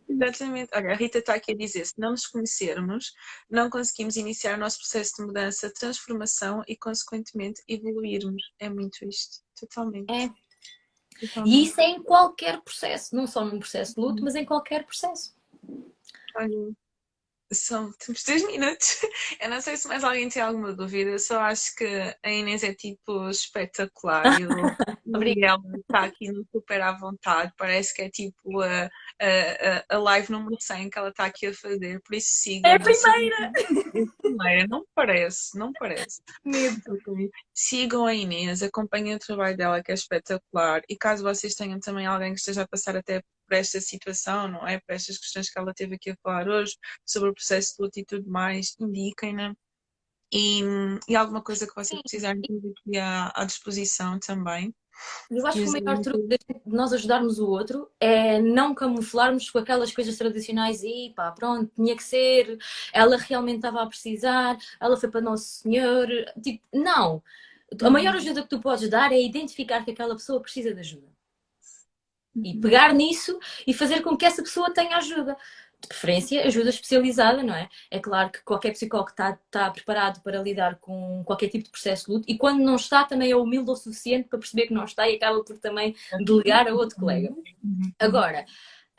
Exatamente. Olha, a Rita está aqui a dizer: se não nos conhecermos, não conseguimos iniciar o nosso processo de mudança, transformação e, consequentemente, evoluirmos. É muito isto. Totalmente. É. Totalmente. E isso é em qualquer processo, não só num processo de luto, mas em qualquer processo. Olha, são, temos três minutos. <laughs> Eu não sei se mais alguém tem alguma dúvida, só acho que a Inês é tipo espetacular. E o <laughs> Miguel está aqui no super à vontade. Parece que é tipo a, a, a live número 100 que ela está aqui a fazer. Por isso sigam. É a primeira! É primeira, não parece, não parece. Sigam a Inês, acompanhem o trabalho dela que é espetacular. E caso vocês tenham também alguém que esteja a passar até por esta situação, não é? Por estas questões que ela teve aqui a falar hoje, sobre o processo de luta e tudo mais, indiquem-na. E, e alguma coisa que vocês precisarem ter aqui à, à disposição também. Eu acho que o maior truque de nós ajudarmos o outro é não camuflarmos com aquelas coisas tradicionais e pá, pronto, tinha que ser, ela realmente estava a precisar, ela foi para Nosso Senhor. Tipo, não. A maior uhum. ajuda que tu podes dar é identificar que aquela pessoa precisa de ajuda. E pegar nisso e fazer com que essa pessoa tenha ajuda. De preferência, ajuda especializada, não é? É claro que qualquer psicólogo está, está preparado para lidar com qualquer tipo de processo de luto e quando não está, também é humilde o suficiente para perceber que não está e acaba por também delegar a outro colega. Agora,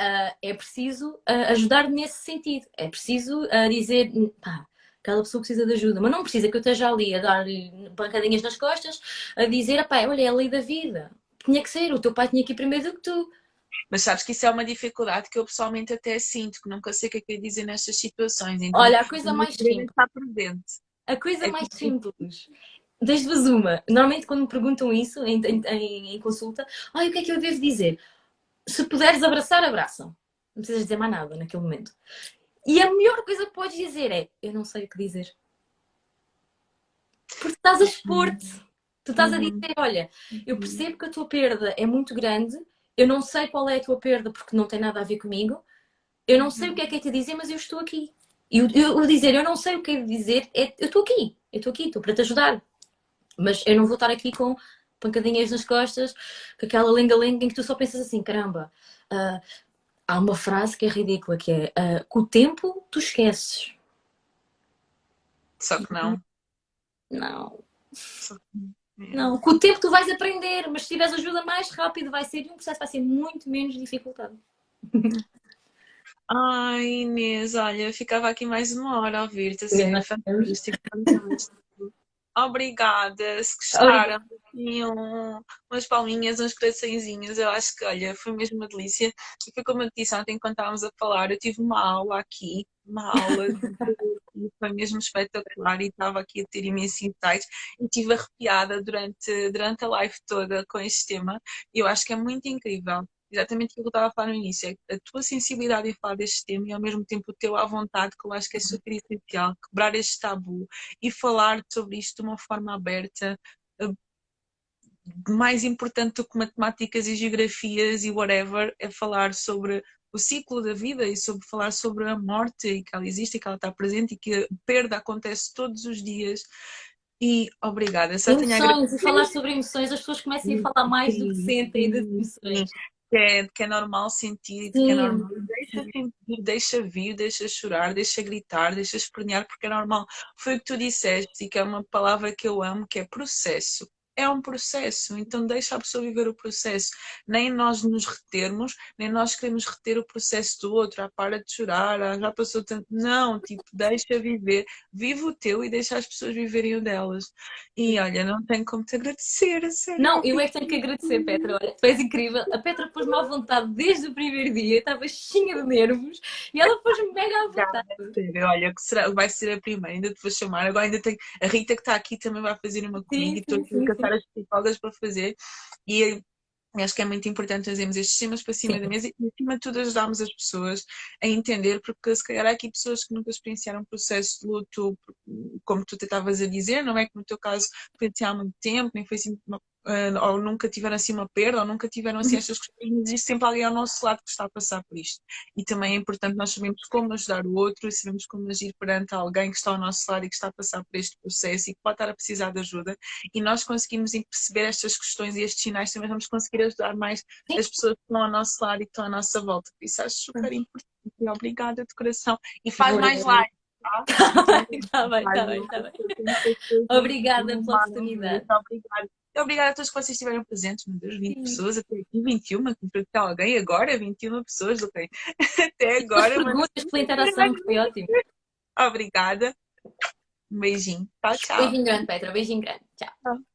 uh, é preciso uh, ajudar nesse sentido. É preciso uh, dizer, pá, aquela pessoa precisa de ajuda, mas não precisa que eu esteja ali a dar pancadinhas nas costas, a dizer, pá, olha, é a lei da vida. Tinha que ser, o teu pai tinha que ir primeiro do que tu. Mas sabes que isso é uma dificuldade que eu pessoalmente até sinto, que nunca sei o que é que é dizer nestas situações. Então, Olha, a coisa mais simples. Está presente. A coisa é mais que... simples. Desde-vos uma. Normalmente, quando me perguntam isso em, em, em consulta, ai, o que é que eu devo dizer? Se puderes abraçar, abraçam. Não precisas dizer mais nada naquele momento. E a melhor coisa que podes dizer é: Eu não sei o que dizer. Porque estás a expor-te. Tu estás a uhum. dizer: Olha, eu percebo que a tua perda é muito grande, eu não sei qual é a tua perda porque não tem nada a ver comigo, eu não sei o que é que é te dizer, mas eu estou aqui. E eu, eu dizer eu não sei o que é dizer, é, eu estou aqui, eu estou aqui, estou para te ajudar. Mas eu não vou estar aqui com pancadinhas nas costas, com aquela lenga-lenga em que tu só pensas assim, caramba, uh, há uma frase que é ridícula, que é uh, com o tempo tu esqueces. Só que não. Não. Não, com o tempo tu vais aprender, mas se tiveres ajuda mais rápido vai ser e um processo vai ser muito menos dificultado. Ai, Inês, olha, ficava aqui mais uma hora a ouvir-te, assim, é fantástico. Obrigada, se gostaram, um, umas palminhas, uns coraçõezinhos, eu acho que, olha, foi mesmo uma delícia. E foi como eu disse ontem, quando estávamos a falar, eu tive uma aula aqui, uma aula, e foi mesmo espetacular e estava aqui a ter imensos insights e estive arrepiada durante, durante a live toda com este tema e eu acho que é muito incrível exatamente aquilo que eu estava a falar no início, é a tua sensibilidade em falar deste tema e ao mesmo tempo o teu à vontade, que eu acho que é super essencial, quebrar este tabu e falar sobre isto de uma forma aberta, eh, mais importante do que matemáticas e geografias e whatever, é falar sobre o ciclo da vida e sobre falar sobre a morte e que ela existe e que ela está presente e que a perda acontece todos os dias. E obrigada. Só emoções, e falar sobre emoções, as pessoas começam a falar mais do que sentem das emoções que é, que é normal sentir, Sim. que é normal. Deixa sentir, deixa vir, deixa chorar, deixa gritar, deixa espernear, porque é normal. Foi o que tu disseste e que é uma palavra que eu amo, que é processo é um processo, então deixa a pessoa viver o processo. Nem nós nos retermos, nem nós queremos reter o processo do outro. Ah, para de chorar, ah, já passou tanto. Não, tipo, deixa viver, vive o teu e deixa as pessoas viverem o delas. E olha, não tenho como te agradecer, sério. Não, eu é que tenho que agradecer, Petra. Olha, tu és incrível. A Petra pôs-me à vontade desde o primeiro dia, estava cheia de nervos e ela pôs-me mega à vontade. Olha, que será, vai ser a primeira, ainda te vou chamar. Agora ainda tenho. A Rita que está aqui também vai fazer uma comigo e estou as psicólogas para fazer e acho que é muito importante trazermos estes temas para cima Sim. da mesa e, acima de tudo, ajudarmos as pessoas a entender, porque se calhar há aqui pessoas que nunca experienciaram um processo de luto, como tu estavas a dizer, não é que no teu caso foi assim há muito tempo, nem foi assim uma ou nunca tiveram assim uma perda, ou nunca tiveram assim uhum. estas questões, mas existe sempre alguém ao nosso lado que está a passar por isto. E também é importante nós sabermos como ajudar o outro e sabemos como agir perante alguém que está ao nosso lado e que está a passar por este processo e que pode estar a precisar de ajuda. E nós conseguimos perceber estas questões e estes sinais, também vamos conseguir ajudar mais Sim. as pessoas que estão ao nosso lado e que estão à nossa volta. Por isso acho super importante. Obrigada de coração. E faz mais live. Está bem, está bem, está bem. Obrigada pela oportunidade. Obrigada. Obrigada a todos que vocês estiveram presentes, meu Deus, 20 Sim. pessoas, até aqui 21, que alguém agora, 21 pessoas, ok? Até agora. Perguntas pela interação, que foi ótimo. Obrigada. Um beijinho. Tchau, tchau. Beijinho grande, Petra. Beijinho grande. Tchau. tchau.